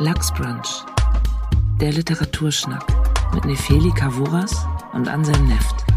Lachsbrunch, der Literaturschnack mit Nefeli Kavuras und Anselm Neft.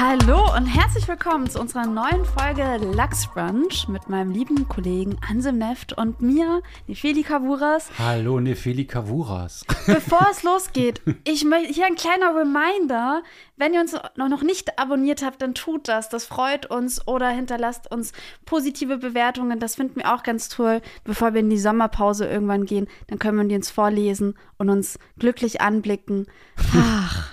Hallo und herzlich willkommen zu unserer neuen Folge Lachs Brunch mit meinem lieben Kollegen Ansem Neft und mir, Nefeli Kavuras. Hallo Nefeli Kavuras. Bevor es losgeht, ich möchte hier ein kleiner Reminder. Wenn ihr uns noch nicht abonniert habt, dann tut das. Das freut uns oder hinterlasst uns positive Bewertungen. Das finden wir auch ganz toll. Bevor wir in die Sommerpause irgendwann gehen, dann können wir die uns vorlesen und uns glücklich anblicken. Ach.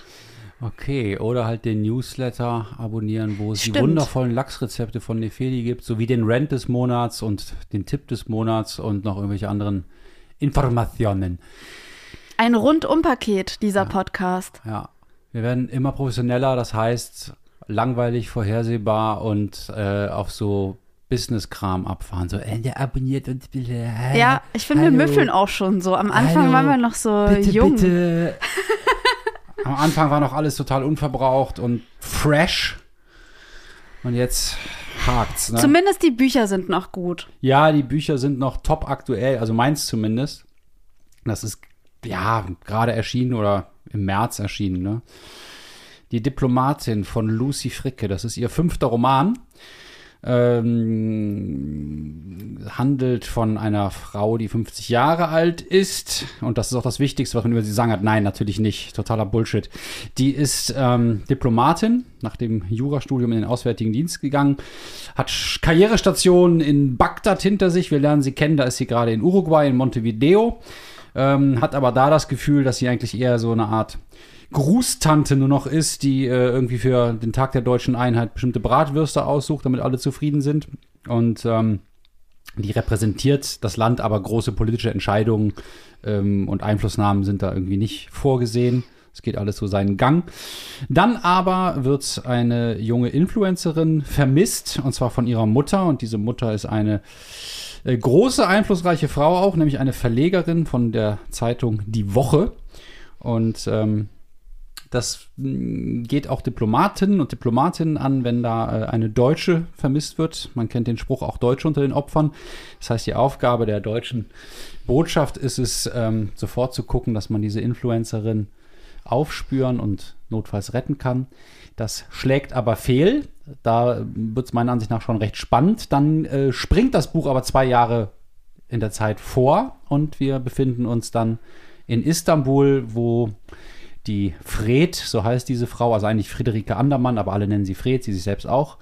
Okay, oder halt den Newsletter abonnieren, wo es Stimmt. die wundervollen Lachsrezepte von Nefeli gibt, sowie den Rant des Monats und den Tipp des Monats und noch irgendwelche anderen Informationen. Ein Rundum-Paket, dieser Podcast. Ja, wir werden immer professioneller, das heißt langweilig, vorhersehbar und äh, auf so Business-Kram abfahren. So, äh, der abonniert uns bitte. Äh, Ja, ich finde, wir müffeln auch schon so. Am Anfang Hallo, waren wir noch so bitte, jung. Bitte. Am Anfang war noch alles total unverbraucht und fresh. Und jetzt hakt's. Ne? Zumindest die Bücher sind noch gut. ja, die Bücher sind noch top aktuell, also meins zumindest. Das ist ja gerade erschienen oder im März erschienen. Ne? Die Diplomatin von Lucy Fricke, das ist ihr fünfter Roman. Ähm, handelt von einer Frau, die 50 Jahre alt ist. Und das ist auch das Wichtigste, was man über sie sagen hat. Nein, natürlich nicht. Totaler Bullshit. Die ist ähm, Diplomatin, nach dem Jurastudium in den Auswärtigen Dienst gegangen, hat Karrierestationen in Bagdad hinter sich. Wir lernen sie kennen, da ist sie gerade in Uruguay, in Montevideo. Ähm, hat aber da das Gefühl, dass sie eigentlich eher so eine Art Grußtante nur noch ist, die äh, irgendwie für den Tag der deutschen Einheit bestimmte Bratwürste aussucht, damit alle zufrieden sind. Und ähm, die repräsentiert das Land, aber große politische Entscheidungen ähm, und Einflussnahmen sind da irgendwie nicht vorgesehen. Es geht alles so seinen Gang. Dann aber wird eine junge Influencerin vermisst, und zwar von ihrer Mutter. Und diese Mutter ist eine äh, große, einflussreiche Frau auch, nämlich eine Verlegerin von der Zeitung Die Woche. Und ähm, das mh, geht auch Diplomatinnen und Diplomatinnen an, wenn da äh, eine Deutsche vermisst wird. Man kennt den Spruch auch Deutsche unter den Opfern. Das heißt, die Aufgabe der deutschen Botschaft ist es, ähm, sofort zu gucken, dass man diese Influencerin aufspüren und notfalls retten kann. Das schlägt aber fehl. Da wird es meiner Ansicht nach schon recht spannend. Dann äh, springt das Buch aber zwei Jahre in der Zeit vor und wir befinden uns dann in Istanbul, wo die Fred, so heißt diese Frau, also eigentlich Friederike Andermann, aber alle nennen sie Fred, sie sich selbst auch,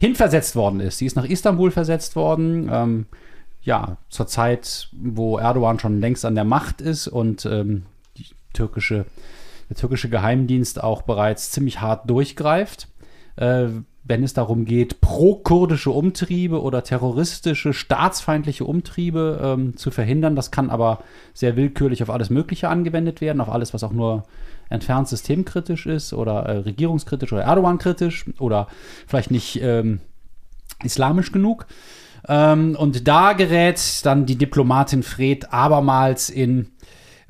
hinversetzt worden ist. Sie ist nach Istanbul versetzt worden, ähm, ja, zur Zeit, wo Erdogan schon längst an der Macht ist und ähm, türkische, der türkische Geheimdienst auch bereits ziemlich hart durchgreift. Äh, wenn es darum geht, pro-kurdische Umtriebe oder terroristische, staatsfeindliche Umtriebe ähm, zu verhindern. Das kann aber sehr willkürlich auf alles Mögliche angewendet werden, auf alles, was auch nur entfernt systemkritisch ist oder äh, regierungskritisch oder Erdogan-kritisch oder vielleicht nicht ähm, islamisch genug. Ähm, und da gerät dann die Diplomatin Fred abermals in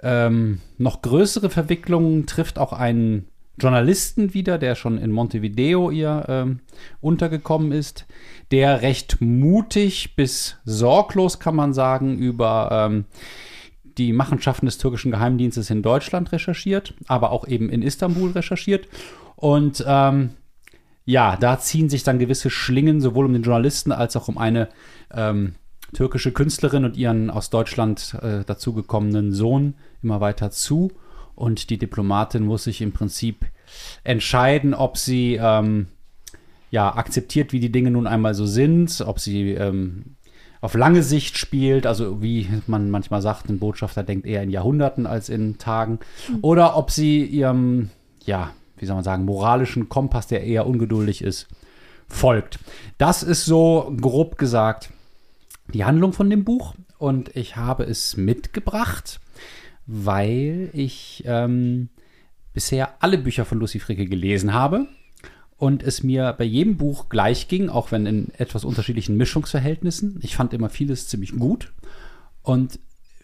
ähm, noch größere Verwicklungen, trifft auch einen Journalisten wieder, der schon in Montevideo ihr ähm, untergekommen ist, der recht mutig bis sorglos, kann man sagen, über ähm, die Machenschaften des türkischen Geheimdienstes in Deutschland recherchiert, aber auch eben in Istanbul recherchiert. Und ähm, ja, da ziehen sich dann gewisse Schlingen sowohl um den Journalisten als auch um eine ähm, türkische Künstlerin und ihren aus Deutschland äh, dazugekommenen Sohn immer weiter zu. Und die Diplomatin muss sich im Prinzip entscheiden, ob sie ähm, ja, akzeptiert, wie die Dinge nun einmal so sind, ob sie ähm, auf lange Sicht spielt, also wie man manchmal sagt, ein Botschafter denkt eher in Jahrhunderten als in Tagen, oder ob sie ihrem, ja, wie soll man sagen, moralischen Kompass, der eher ungeduldig ist, folgt. Das ist so grob gesagt die Handlung von dem Buch und ich habe es mitgebracht, weil ich ähm, bisher alle Bücher von Lucy Fricke gelesen habe und es mir bei jedem Buch gleich ging, auch wenn in etwas unterschiedlichen Mischungsverhältnissen. Ich fand immer vieles ziemlich gut und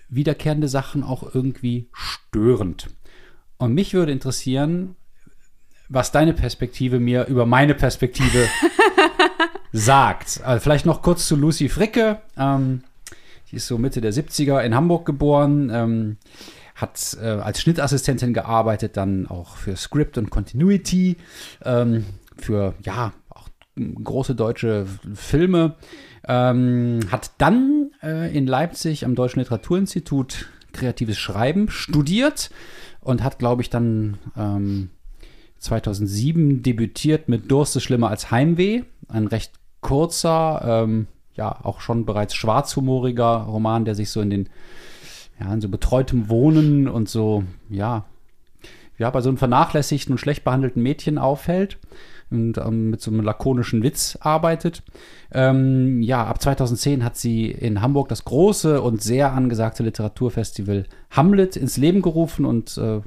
wiederkehrende Sachen auch irgendwie störend. Und mich würde interessieren, was deine Perspektive mir über meine Perspektive sagt. Also vielleicht noch kurz zu Lucy Fricke. Ähm, Die ist so Mitte der 70er in Hamburg geboren. Ähm, hat äh, als Schnittassistentin gearbeitet, dann auch für Script und Continuity, ähm, für ja auch große deutsche Filme. Ähm, hat dann äh, in Leipzig am Deutschen Literaturinstitut kreatives Schreiben studiert und hat, glaube ich, dann ähm, 2007 debütiert mit Durst ist schlimmer als Heimweh. Ein recht kurzer, ähm, ja, auch schon bereits schwarzhumoriger Roman, der sich so in den, ja, in so betreutem Wohnen und so, ja, ja, bei so einem vernachlässigten und schlecht behandelten Mädchen auffällt und ähm, mit so einem lakonischen Witz arbeitet. Ähm, ja, ab 2010 hat sie in Hamburg das große und sehr angesagte Literaturfestival Hamlet ins Leben gerufen und äh,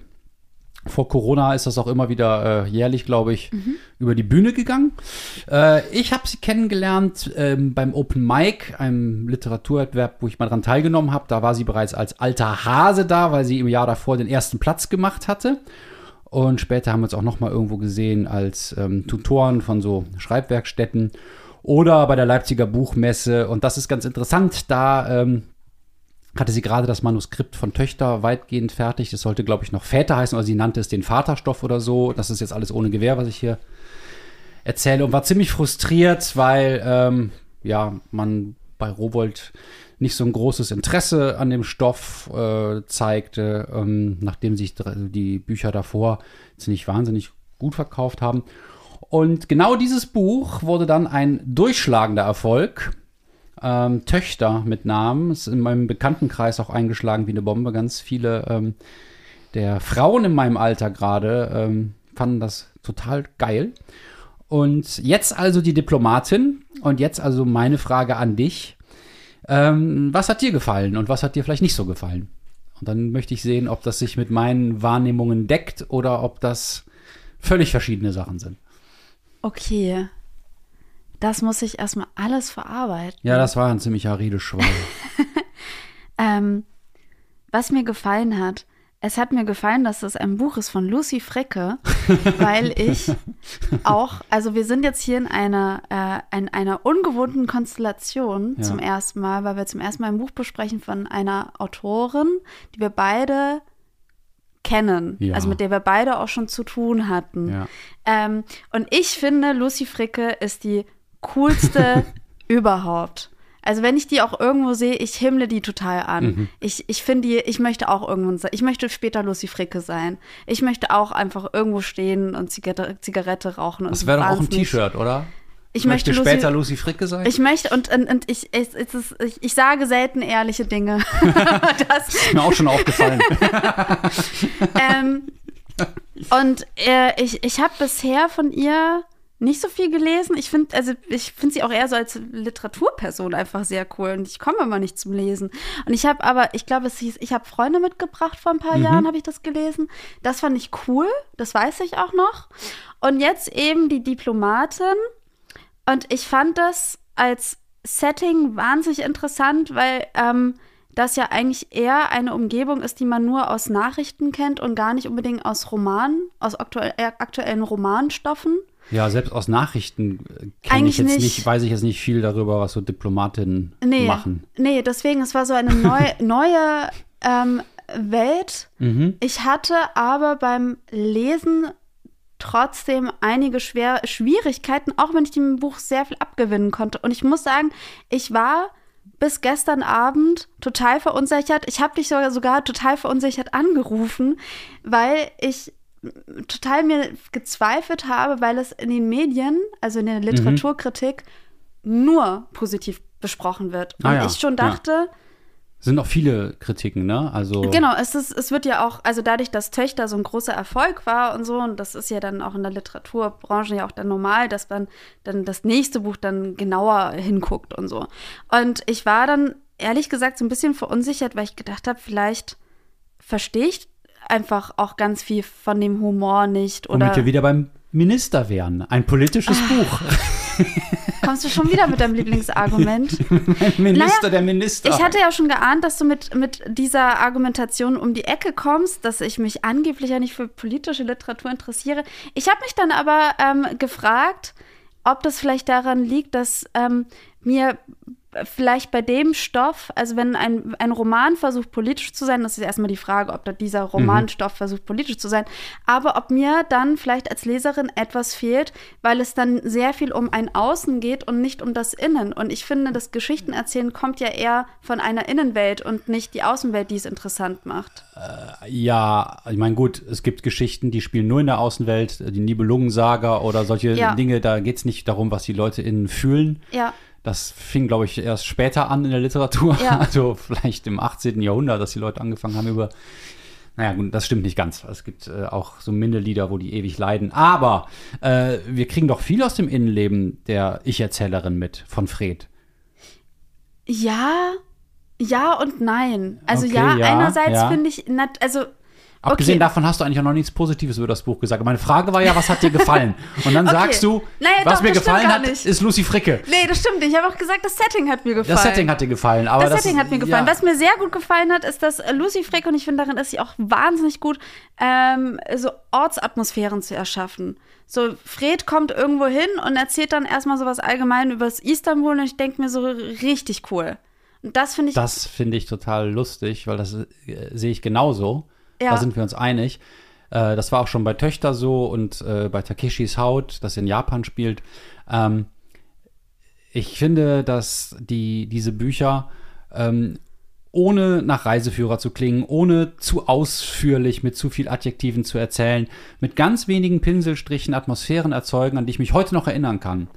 vor Corona ist das auch immer wieder äh, jährlich, glaube ich, mhm. über die Bühne gegangen. Äh, ich habe sie kennengelernt ähm, beim Open Mic, einem Literaturwettbewerb, wo ich mal dran teilgenommen habe. Da war sie bereits als alter Hase da, weil sie im Jahr davor den ersten Platz gemacht hatte. Und später haben wir uns auch noch mal irgendwo gesehen als ähm, Tutoren von so Schreibwerkstätten oder bei der Leipziger Buchmesse. Und das ist ganz interessant, da ähm, hatte sie gerade das Manuskript von Töchter weitgehend fertig. Das sollte, glaube ich, noch Väter heißen, oder sie nannte es den Vaterstoff oder so. Das ist jetzt alles ohne Gewehr, was ich hier erzähle. Und war ziemlich frustriert, weil ähm, ja, man bei Rowold nicht so ein großes Interesse an dem Stoff äh, zeigte, ähm, nachdem sich die Bücher davor ziemlich wahnsinnig gut verkauft haben. Und genau dieses Buch wurde dann ein durchschlagender Erfolg. Ähm, Töchter mit Namen, ist in meinem Bekanntenkreis auch eingeschlagen wie eine Bombe. Ganz viele ähm, der Frauen in meinem Alter gerade ähm, fanden das total geil. Und jetzt also die Diplomatin und jetzt also meine Frage an dich. Ähm, was hat dir gefallen und was hat dir vielleicht nicht so gefallen? Und dann möchte ich sehen, ob das sich mit meinen Wahrnehmungen deckt oder ob das völlig verschiedene Sachen sind. Okay. Das muss ich erstmal alles verarbeiten. Ja, das war ein ziemlicher Redeschwall. ähm, was mir gefallen hat, es hat mir gefallen, dass das ein Buch ist von Lucy Frecke, weil ich auch, also wir sind jetzt hier in einer, äh, in einer ungewohnten Konstellation ja. zum ersten Mal, weil wir zum ersten Mal ein Buch besprechen von einer Autorin, die wir beide kennen, ja. also mit der wir beide auch schon zu tun hatten. Ja. Ähm, und ich finde, Lucy Fricke ist die coolste überhaupt. Also wenn ich die auch irgendwo sehe, ich himmle die total an. Mhm. Ich, ich finde die, ich möchte auch irgendwann sein. Ich möchte später Lucy Fricke sein. Ich möchte auch einfach irgendwo stehen und Zigarette, Zigarette rauchen. Und das wäre doch auch ein T-Shirt, oder? Ich möchte, möchte später Lucy, Lucy Fricke sein. Ich möchte und, und, und ich, ich, ich, ich, sage selten ehrliche Dinge. das ist mir auch schon aufgefallen. ähm, und äh, ich, ich habe bisher von ihr nicht so viel gelesen. Ich finde, also ich finde sie auch eher so als Literaturperson einfach sehr cool und ich komme immer nicht zum Lesen. Und ich habe aber, ich glaube, es hieß, ich habe Freunde mitgebracht vor ein paar mhm. Jahren, habe ich das gelesen. Das fand ich cool, das weiß ich auch noch. Und jetzt eben die Diplomatin. Und ich fand das als Setting wahnsinnig interessant, weil ähm, das ja eigentlich eher eine Umgebung ist, die man nur aus Nachrichten kennt und gar nicht unbedingt aus Romanen, aus aktuell, äh, aktuellen Romanstoffen. Ja, selbst aus Nachrichten äh, kenne ich jetzt nicht. nicht. weiß ich jetzt nicht viel darüber, was so Diplomatinnen nee, machen. Nee, deswegen, es war so eine neu, neue ähm, Welt. Mhm. Ich hatte aber beim Lesen trotzdem einige Schwer Schwierigkeiten, auch wenn ich dem Buch sehr viel abgewinnen konnte. Und ich muss sagen, ich war bis gestern Abend total verunsichert. Ich habe dich sogar, sogar total verunsichert angerufen, weil ich total mir gezweifelt habe, weil es in den Medien, also in der Literaturkritik, mhm. nur positiv besprochen wird. Und ah, ja. ich schon dachte. Ja. Sind auch viele Kritiken, ne? Also genau, es, ist, es wird ja auch, also dadurch, dass Töchter so ein großer Erfolg war und so, und das ist ja dann auch in der Literaturbranche ja auch dann normal, dass man dann das nächste Buch dann genauer hinguckt und so. Und ich war dann ehrlich gesagt so ein bisschen verunsichert, weil ich gedacht habe, vielleicht verstehe ich einfach auch ganz viel von dem Humor nicht. Oder Womit wir wieder beim Minister wären. Ein politisches ah. Buch. Kommst du schon wieder mit deinem Lieblingsargument? Mein Minister, naja, der Minister. Ich hatte ja schon geahnt, dass du mit, mit dieser Argumentation um die Ecke kommst, dass ich mich angeblich ja nicht für politische Literatur interessiere. Ich habe mich dann aber ähm, gefragt, ob das vielleicht daran liegt, dass ähm, mir vielleicht bei dem Stoff, also wenn ein, ein Roman versucht politisch zu sein, das ist erstmal die Frage, ob da dieser Romanstoff versucht politisch zu sein, aber ob mir dann vielleicht als Leserin etwas fehlt, weil es dann sehr viel um ein Außen geht und nicht um das Innen. Und ich finde, das Geschichtenerzählen kommt ja eher von einer Innenwelt und nicht die Außenwelt, die es interessant macht. Ja, ich meine, gut, es gibt Geschichten, die spielen nur in der Außenwelt, die Nibelungensaga oder solche Ja. Dinge, da geht es nicht darum, was die Leute innen fühlen. Ja, Das fing, glaube ich, erst später an in der Literatur, Ja. also vielleicht im 18. Jahrhundert, dass die Leute angefangen haben über. Naja, gut, das stimmt nicht ganz. Es gibt äh, auch so Mindelieder, wo die ewig leiden. Aber äh, wir kriegen doch viel aus dem Innenleben der Ich-Erzählerin mit, von Fred. ja, ja und nein. Also Okay, ja, ja, einerseits ja. finde ich, also Abgesehen Okay. davon hast du eigentlich auch noch nichts Positives über das Buch gesagt. Meine Frage war ja, was hat dir gefallen? Und dann Okay. sagst du, Naja, was doch, mir gefallen hat, ist Lucy Fricke. Nee, das stimmt nicht. Ich habe auch gesagt, das Setting hat mir gefallen. Das Setting hat dir gefallen. Aber das, das, Setting hat mir gefallen. Ja. Was mir sehr gut gefallen hat, ist, dass Lucy Frick, und ich finde, darin ist sie auch wahnsinnig gut, ähm, so Ortsatmosphären zu erschaffen. So, Fred kommt irgendwo hin und erzählt dann erstmal so was allgemein über das Istanbul und ich denke mir so richtig cool. Und das finde ich, Das finde ich total lustig, weil das äh, sehe ich genauso. Ja. Da sind wir uns einig. Äh, das war auch schon bei Töchter so und äh, bei Takeshis Haut, das in Japan spielt. Ähm, ich finde, dass die, diese Bücher ähm, ohne nach Reiseführer zu klingen, ohne zu ausführlich mit zu viel Adjektiven zu erzählen, mit ganz wenigen Pinselstrichen Atmosphären erzeugen, an die ich mich heute noch erinnern kann.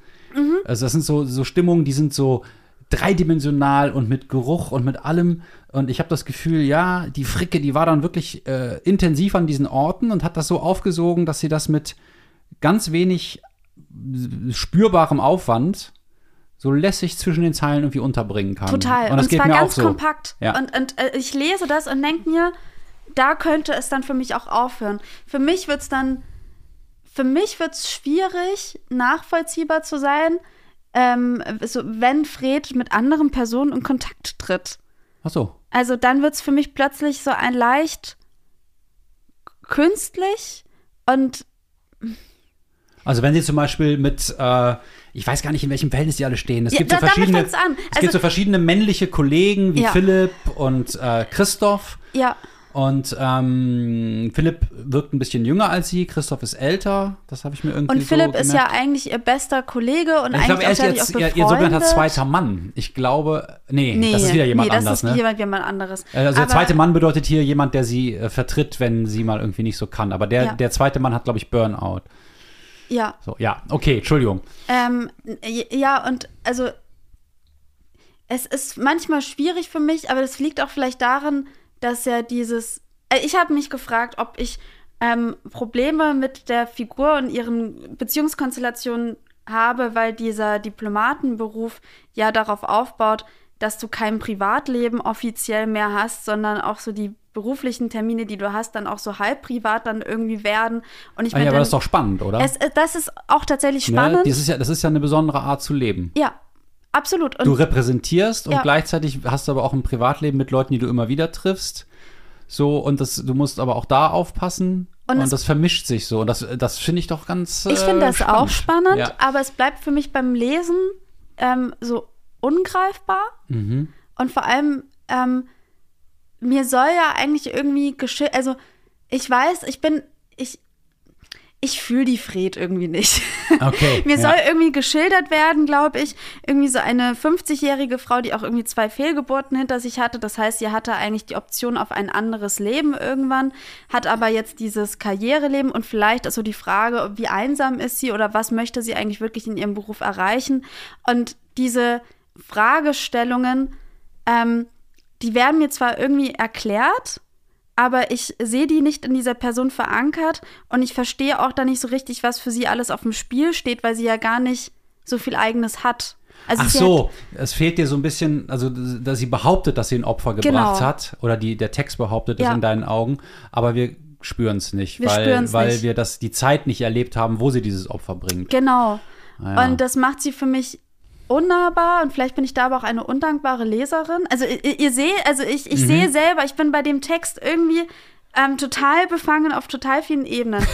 Also das sind so, so Stimmungen, die sind so dreidimensional und mit Geruch und mit allem. Und ich habe das Gefühl, ja, die Fricke, die war dann wirklich äh, intensiv an diesen Orten und hat das so aufgesogen, dass sie das mit ganz wenig äh, spürbarem Aufwand so lässig zwischen den Zeilen irgendwie unterbringen kann. Total. Und Und, das geht zwar ganz so. kompakt. Ja. Und, und äh, ich lese das und denke mir, da könnte es dann für mich auch aufhören. Für mich wird es dann, für mich wird es schwierig, nachvollziehbar zu sein, ähm, so, wenn Fred mit anderen Personen in Kontakt tritt. Ach so. Also dann wird es für mich plötzlich so ein leicht künstlich und Also wenn sie zum Beispiel mit, äh, ich weiß gar nicht, in welchem Verhältnis die alle stehen. Es Ja, gibt so verschiedene, es Also- gibt so verschiedene männliche Kollegen wie Ja. Philipp und äh, Christoph. ja, Und ähm, Philipp wirkt ein bisschen jünger als sie, Christoph ist älter. Das habe ich mir irgendwie und Philipp so ist ja eigentlich ihr bester Kollege und Ich glaube, eigentlich er ist jetzt ihr, ihr sogenannter zweiter Mann. Ich glaube, nee, das ist wieder jemand nee, anders, das ist ne? jemand, jemand anderes. Äh, Also der zweite Mann bedeutet hier jemand, der sie äh, vertritt, wenn sie mal irgendwie nicht so kann. Aber der, Ja. der zweite Mann hat, glaube ich, Burnout. Ja, So, ja, okay, Entschuldigung. ähm, ja, und also es ist manchmal schwierig für mich, aber das liegt auch vielleicht daran, dass ja dieses. äh, Ich habe mich gefragt, ob ich ähm, Probleme mit der Figur und ihren Beziehungskonstellationen habe, weil dieser Diplomatenberuf ja darauf aufbaut, dass du kein Privatleben offiziell mehr hast, sondern auch so die beruflichen Termine, die du hast, dann auch so halb privat dann irgendwie werden. Und ich Ah, bin ja, aber das ist doch spannend, oder? es, äh, das ist auch tatsächlich Ne? spannend. Das, ist ja, das ist ja eine besondere Art zu leben. Ja, absolut. Und Du repräsentierst und Ja. gleichzeitig hast du aber auch ein Privatleben mit Leuten, die du immer wieder triffst. So, und das, du musst aber auch da aufpassen. Und Und, das vermischt sich so. Und das, das finde ich doch ganz. ich äh, finde das auch spannend, Ja. aber es bleibt für mich beim Lesen ähm, so ungreifbar. Mhm. Und vor allem, ähm, mir soll ja eigentlich irgendwie geschildert, also ich weiß, ich bin, ich, ich fühle die Fred irgendwie nicht. Okay. Mir ja. soll irgendwie geschildert werden, glaube ich, irgendwie so eine 50-jährige Frau, die auch irgendwie zwei Fehlgeburten hinter sich hatte. Das heißt, sie hatte eigentlich die Option auf ein anderes Leben irgendwann, hat aber jetzt dieses Karriereleben und vielleicht ist so die Frage, wie einsam ist sie oder was möchte sie eigentlich wirklich in ihrem Beruf erreichen. Und diese Fragestellungen, ähm, die werden mir zwar irgendwie erklärt, aber ich sehe die nicht in dieser Person verankert und ich verstehe auch da nicht so richtig, was für sie alles auf dem Spiel steht, weil sie ja gar nicht so viel eigenes hat. Also Ach so, es fehlt dir so ein bisschen, also dass sie behauptet, dass sie ein Opfer gebracht Genau. hat oder die, der Text behauptet es Ja. in deinen Augen, aber wir spüren es nicht, Wir weil, weil nicht. wir das die Zeit nicht erlebt haben, wo sie dieses Opfer bringt. Genau. Ah, ja. Und das macht sie für mich unnahbar und vielleicht bin ich da aber auch eine undankbare Leserin. Also ihr, ihr seht, also ich, Mhm. ich sehe selber, ich bin bei dem Text irgendwie ähm, total befangen auf total vielen Ebenen.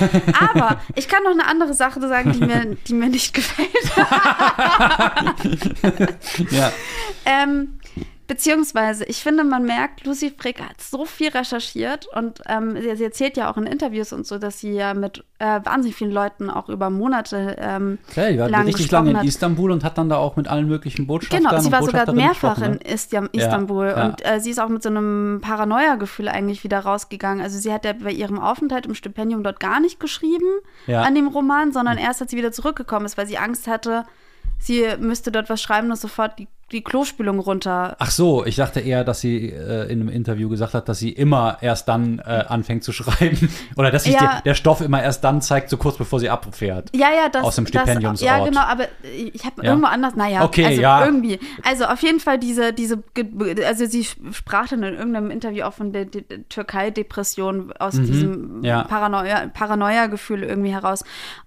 Aber ich kann noch eine andere Sache sagen, die mir, die mir nicht gefällt. Ja. ähm, beziehungsweise, ich finde, man merkt, Lucy Frick hat so viel recherchiert und ähm, sie, sie erzählt ja auch in Interviews und so, dass sie ja mit äh, wahnsinnig vielen Leuten auch über Monate ähm, Ja, die war lang richtig lange in hat. Istanbul und hat dann da auch mit allen möglichen Botschaftern Genau, sie war sogar mehrfach in ne? Istanbul ja. und äh, sie ist auch mit so einem Paranoia-Gefühl eigentlich wieder rausgegangen. Also sie hat ja bei ihrem Aufenthalt im Stipendium dort gar nicht geschrieben Ja. an dem Roman, sondern erst als sie wieder zurückgekommen ist, weil sie Angst hatte, sie müsste dort was schreiben und sofort die, die Klospülung runter. Ach so, ich dachte eher, dass sie äh, in einem Interview gesagt hat, dass sie immer erst dann äh, anfängt zu schreiben. Oder dass sich Ja. der, der Stoff immer erst dann zeigt, so kurz bevor sie abfährt. Ja, ja, das. Aus dem das, Stipendiumsort. Ja, genau, aber ich habe Ja. irgendwo anders, naja, Okay, also ja. irgendwie. Also auf jeden Fall diese, diese, also sie sprach dann in irgendeinem Interview auch von der, der Türkei-Depression aus diesem Mhm. ja. Paranoia- Paranoia-Gefühl irgendwie heraus.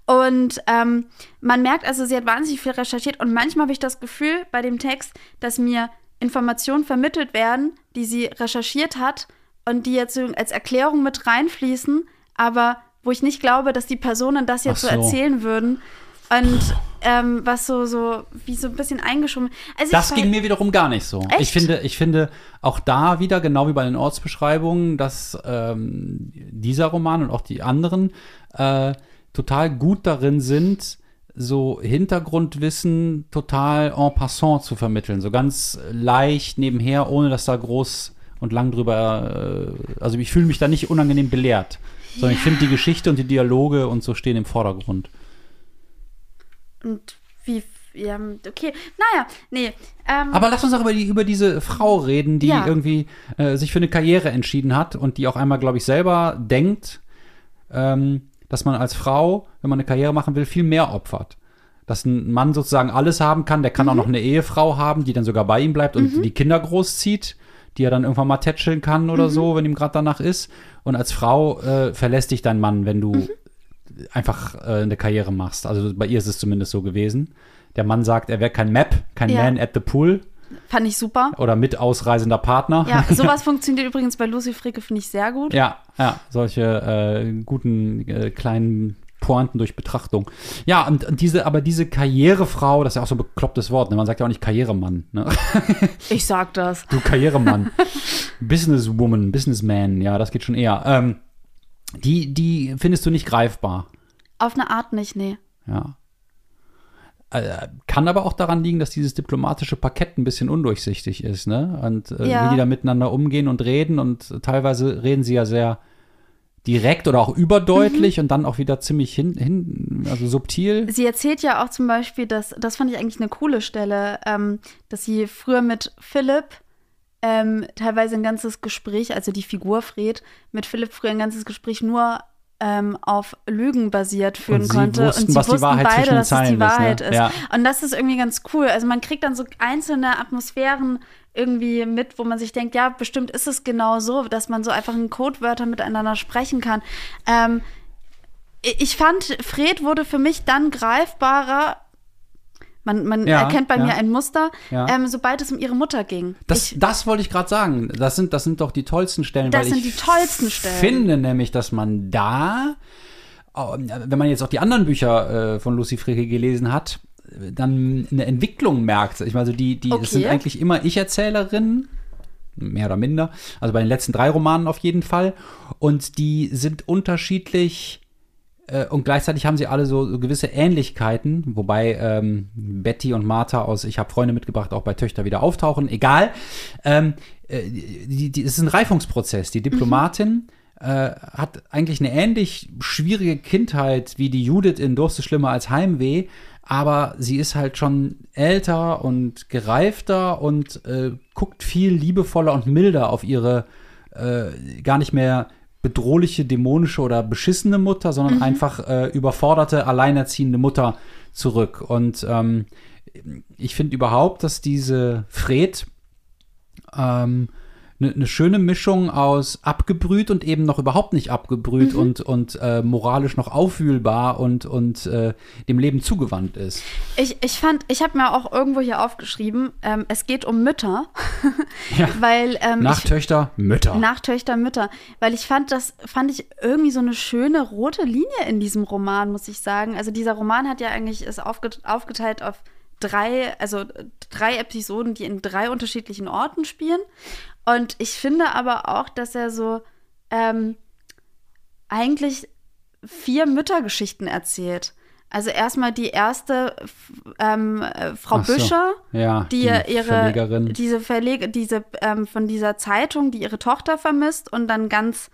Und ähm, man merkt also, sie hat wahnsinnig viel recherchiert und manchmal habe ich das Gefühl bei dem Text, dass mir Informationen vermittelt werden, die sie recherchiert hat und die jetzt als Erklärung mit reinfließen, aber wo ich nicht glaube, dass die Personen das jetzt so so. erzählen würden. Und ähm, was so, so, wie so ein bisschen eingeschoben. Also Das ging mir wiederum gar nicht so. Echt? Ich finde, ich finde auch da wieder, genau wie bei den Ortsbeschreibungen, dass ähm, dieser Roman und auch die anderen äh, total gut darin sind, so Hintergrundwissen total en passant zu vermitteln. So ganz leicht nebenher, ohne dass da groß und lang drüber. Äh, also ich fühle mich da nicht unangenehm belehrt. Sondern ich finde die Geschichte und die Dialoge und so stehen im Vordergrund. Und wie, ja, okay. Naja, nee. Ähm, Aber lass uns auch über, die, über diese Frau reden, die Ja. irgendwie äh, sich für eine Karriere entschieden hat und die auch einmal, glaube ich, selber denkt, ähm, dass man als Frau, wenn man eine Karriere machen will, viel mehr opfert. Dass ein Mann sozusagen alles haben kann, der kann Mhm. auch noch eine Ehefrau haben, die dann sogar bei ihm bleibt und die Kinder großzieht, die er dann irgendwann mal tätscheln kann oder Mhm. so, wenn ihm gerade danach ist. Und als Frau äh, verlässt dich dein Mann, wenn du Mhm. einfach äh, eine Karriere machst. Also bei ihr ist es zumindest so gewesen. Der Mann sagt, er wäre kein Map, kein Ja. Man at the Pool fand ich super. oder mit ausreisender Partner. Ja, sowas funktioniert übrigens bei Lucy Fricke, finde ich sehr gut. ja, ja, solche äh, guten äh, kleinen Pointen durch Betrachtung. Ja, und, und diese, aber diese Karrierefrau, das ist ja auch so ein beklopptes Wort, ne? man sagt ja auch nicht Karrieremann. Ne? Ich sag das. Du Karrieremann. Businesswoman, Businessman, ja, das geht schon eher. Ähm, die, die findest du nicht greifbar. Auf eine Art nicht, nee. Ja. Äh, Kann aber auch daran liegen, dass dieses diplomatische Parkett ein bisschen undurchsichtig ist, ne? Und äh, Ja. wie die da miteinander umgehen und reden und teilweise reden sie ja sehr direkt oder auch überdeutlich Mhm. und dann auch wieder ziemlich hin, hin also subtil. Sie erzählt ja auch zum Beispiel, dass, das fand ich eigentlich eine coole Stelle, ähm, dass sie früher mit Philipp ähm, teilweise ein ganzes Gespräch, also die Figur Fred, mit Philipp früher ein ganzes Gespräch nur ähm, auf Lügen basiert führen Und sie konnte. wussten, und sie was die wussten Wahrheit beide, dass es die Zeilen ist, ne? Wahrheit ist. Ja. Und das ist irgendwie ganz cool. Also man kriegt dann so einzelne Atmosphären irgendwie mit, wo man sich denkt, ja, bestimmt ist es genau so, dass man so einfach in Codewörter miteinander sprechen kann. Ähm, ich fand, Fred wurde für mich dann greifbarer. Man, man Ja, erkennt bei ja. mir ein Muster, ähm, sobald es um ihre Mutter ging. Das, ich, das wollte ich gerade sagen. Das sind, das sind doch die tollsten Stellen. Das weil sind ich die tollsten Stellen. finde nämlich, dass man da, äh, wenn man jetzt auch die anderen Bücher äh, von Lucy Fricke gelesen hat, dann eine Entwicklung merkt. Ich meine, also die, die Okay. es sind eigentlich immer Ich-Erzählerinnen, mehr oder minder. Also bei den letzten drei Romanen auf jeden Fall. Und die sind unterschiedlich äh, und gleichzeitig haben sie alle so, so gewisse Ähnlichkeiten, wobei ähm, Betty und Martha aus Ich habe Freunde mitgebracht auch bei Töchter wieder auftauchen. Egal. Ähm, äh, die, die, es ist ein Reifungsprozess. Die Diplomatin äh, hat eigentlich eine ähnlich schwierige Kindheit wie die Judith in Durst ist schlimmer als Heimweh, aber sie ist halt schon älter und gereifter und äh, guckt viel liebevoller und milder auf ihre äh, gar nicht mehr bedrohliche, dämonische oder beschissene Mutter, sondern einfach äh, überforderte, alleinerziehende Mutter zurück. Und ähm, ich finde überhaupt, dass diese Fred ähm, eine ne schöne Mischung aus abgebrüht und eben noch überhaupt nicht abgebrüht Mhm. und, und äh, moralisch noch aufwühlbar und, und äh, dem Leben zugewandt ist. Ich, ich fand, ich habe mir auch irgendwo hier aufgeschrieben, ähm, es geht um Mütter. Ja. Weil ähm, Nach ich, Töchter, Mütter. nach Töchter, Mütter. Weil ich fand, das fand ich irgendwie so eine schöne rote Linie in diesem Roman, muss ich sagen. Also dieser Roman hat ja eigentlich ist aufget aufgeteilt auf drei, also drei Episoden, die in drei unterschiedlichen Orten spielen. Und ich finde aber auch, dass er so ähm, eigentlich vier Müttergeschichten erzählt. Also erstmal die erste ähm, äh, Frau so. Büscher, ja, die, ihre Verlegerin. diese Verleg diese ähm, von dieser Zeitung, die ihre Tochter vermisst und dann ganz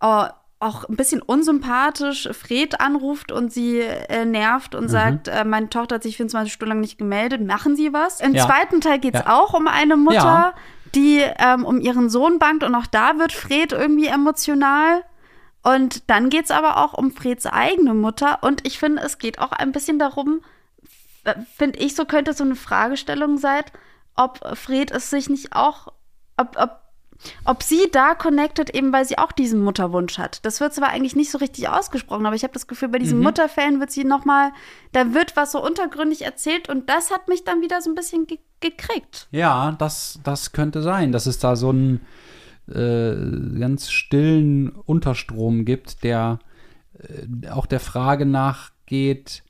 äh, auch ein bisschen unsympathisch Fred anruft und sie äh, nervt Mhm. und sagt, äh, meine Tochter hat sich 24 Stunden lang nicht gemeldet, machen Sie was? Im Ja. zweiten Teil geht es Ja. auch um eine Mutter, Ja. die ähm, um ihren Sohn bangt und auch da wird Fred irgendwie emotional. Und dann geht es aber auch um Freds eigene Mutter. Und ich finde, es geht auch ein bisschen darum, finde ich, so könnte so eine Fragestellung sein, ob Fred es sich nicht auch, ob, ob, ob sie da connected, eben weil sie auch diesen Mutterwunsch hat. Das wird zwar eigentlich nicht so richtig ausgesprochen, aber ich habe das Gefühl, bei diesen Mutterfällen wird sie noch mal, da wird was so untergründig erzählt und das hat mich dann wieder so ein bisschen ge gekriegt. Ja, das, das könnte sein, dass es da so einen äh, ganz stillen Unterstrom gibt, der äh, auch der Frage nachgeht,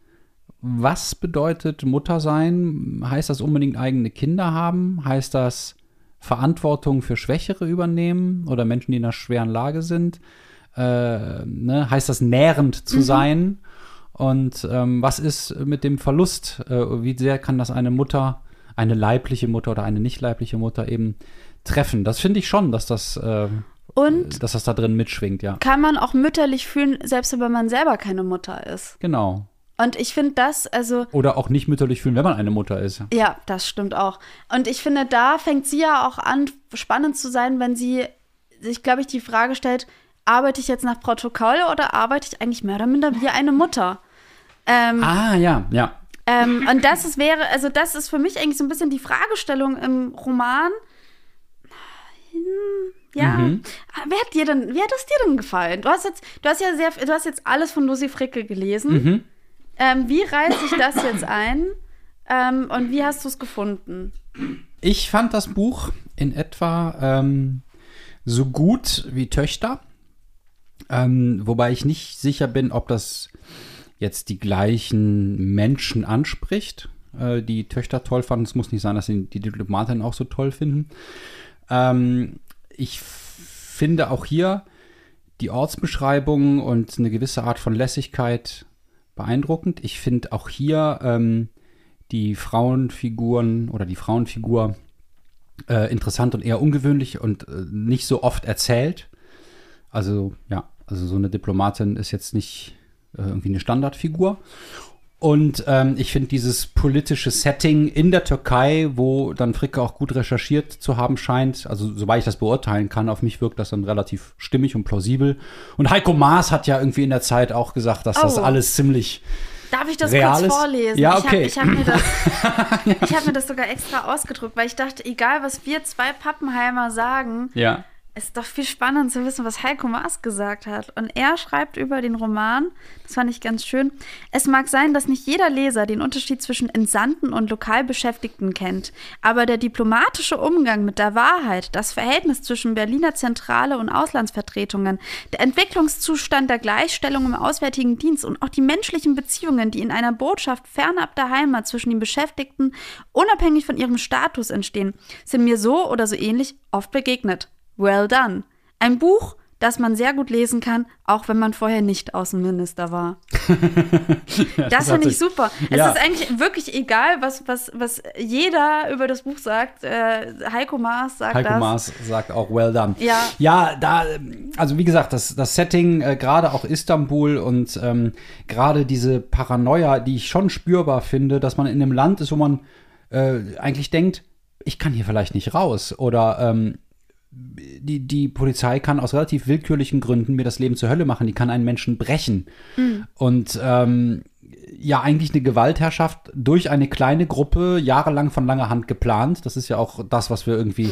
was bedeutet Mutter sein? Heißt das unbedingt eigene Kinder haben? Heißt das Verantwortung für Schwächere übernehmen oder Menschen, die in einer schweren Lage sind? Äh, ne? Heißt das nährend zu sein? Und ähm, was ist mit dem Verlust? Äh, wie sehr kann das eine Mutter, eine leibliche Mutter oder eine nicht leibliche Mutter eben treffen? Das finde ich schon, dass das, äh, Und dass das da drin mitschwingt, ja. kann man auch mütterlich fühlen, selbst wenn man selber keine Mutter ist. Genau. Und ich finde das, also Oder auch nicht mütterlich fühlen, wenn man eine Mutter ist. Ja, das stimmt auch. Und ich finde, da fängt sie ja auch an, spannend zu sein, wenn sie sich, glaube ich, die Frage stellt, arbeite ich jetzt nach Protokoll oder arbeite ich eigentlich mehr oder minder wie eine Mutter? Ähm, Ah, ja, ja. ähm, und das ist, wäre, also das ist für mich eigentlich so ein bisschen die Fragestellung im Roman. Hm, Ja. Mhm. Ah, Wer hat dir denn, wie hat es dir denn gefallen? Du hast jetzt, du hast ja sehr, du hast jetzt alles von Lucy Fricke gelesen. Mhm. Ähm, wie reißt sich das jetzt ein? Ähm, und wie hast du es gefunden? Ich fand das Buch in etwa ähm, so gut wie Töchter. Ähm, wobei ich nicht sicher bin, ob das jetzt die gleichen Menschen anspricht, äh, die Töchter toll fanden. Es muss nicht sein, dass die Diplomatin auch so toll finden. Ähm, ich finde auch hier die Ortsbeschreibung und eine gewisse Art von Lässigkeit beeindruckend. Ich finde auch hier ähm, die Frauenfiguren oder die Frauenfigur äh, interessant und eher ungewöhnlich und äh, nicht so oft erzählt. Also ja, also so eine Diplomatin ist jetzt nicht äh, irgendwie eine Standardfigur. Und ähm, ich finde dieses politische Setting in der Türkei, wo dann Fricke auch gut recherchiert zu haben scheint, also soweit ich das beurteilen kann, auf mich wirkt das dann relativ stimmig und plausibel. Und Heiko Maas hat ja irgendwie in der Zeit auch gesagt, dass das Oh. alles ziemlich Darf ich das Reales? kurz vorlesen? Ja, Ich okay. habe hab mir, das- ich hab mir das sogar extra ausgedruckt, weil ich dachte, egal was wir zwei Pappenheimer sagen, ja. Es ist doch viel spannender zu wissen, was Heiko Maas gesagt hat. Und er schreibt über den Roman, das fand ich ganz schön, es mag sein, dass nicht jeder Leser den Unterschied zwischen Entsandten und Lokalbeschäftigten kennt, aber der diplomatische Umgang mit der Wahrheit, das Verhältnis zwischen Berliner Zentrale und Auslandsvertretungen, der Entwicklungszustand der Gleichstellung im Auswärtigen Dienst und auch die menschlichen Beziehungen, die in einer Botschaft fernab der Heimat zwischen den Beschäftigten unabhängig von ihrem Status entstehen, sind mir so oder so ähnlich oft begegnet. Well done. Ein Buch, das man sehr gut lesen kann, auch wenn man vorher nicht Außenminister war. das hat finde ich super. Ja. Es ist eigentlich wirklich egal, was, was, was jeder über das Buch sagt. Äh, Heiko Maas sagt Heiko das. Maas sagt auch well done. Ja. Ja, da, also wie gesagt, das, das Setting, äh, gerade auch Istanbul und ähm, gerade diese Paranoia, die ich schon spürbar finde, dass man in einem Land ist, wo man äh, eigentlich denkt, ich kann hier vielleicht nicht raus oder ähm, die, die Polizei kann aus relativ willkürlichen Gründen mir das Leben zur Hölle machen. Die kann einen Menschen brechen. Und ähm, ja, eigentlich eine Gewaltherrschaft durch eine kleine Gruppe, jahrelang von langer Hand geplant. Das ist ja auch das, was wir irgendwie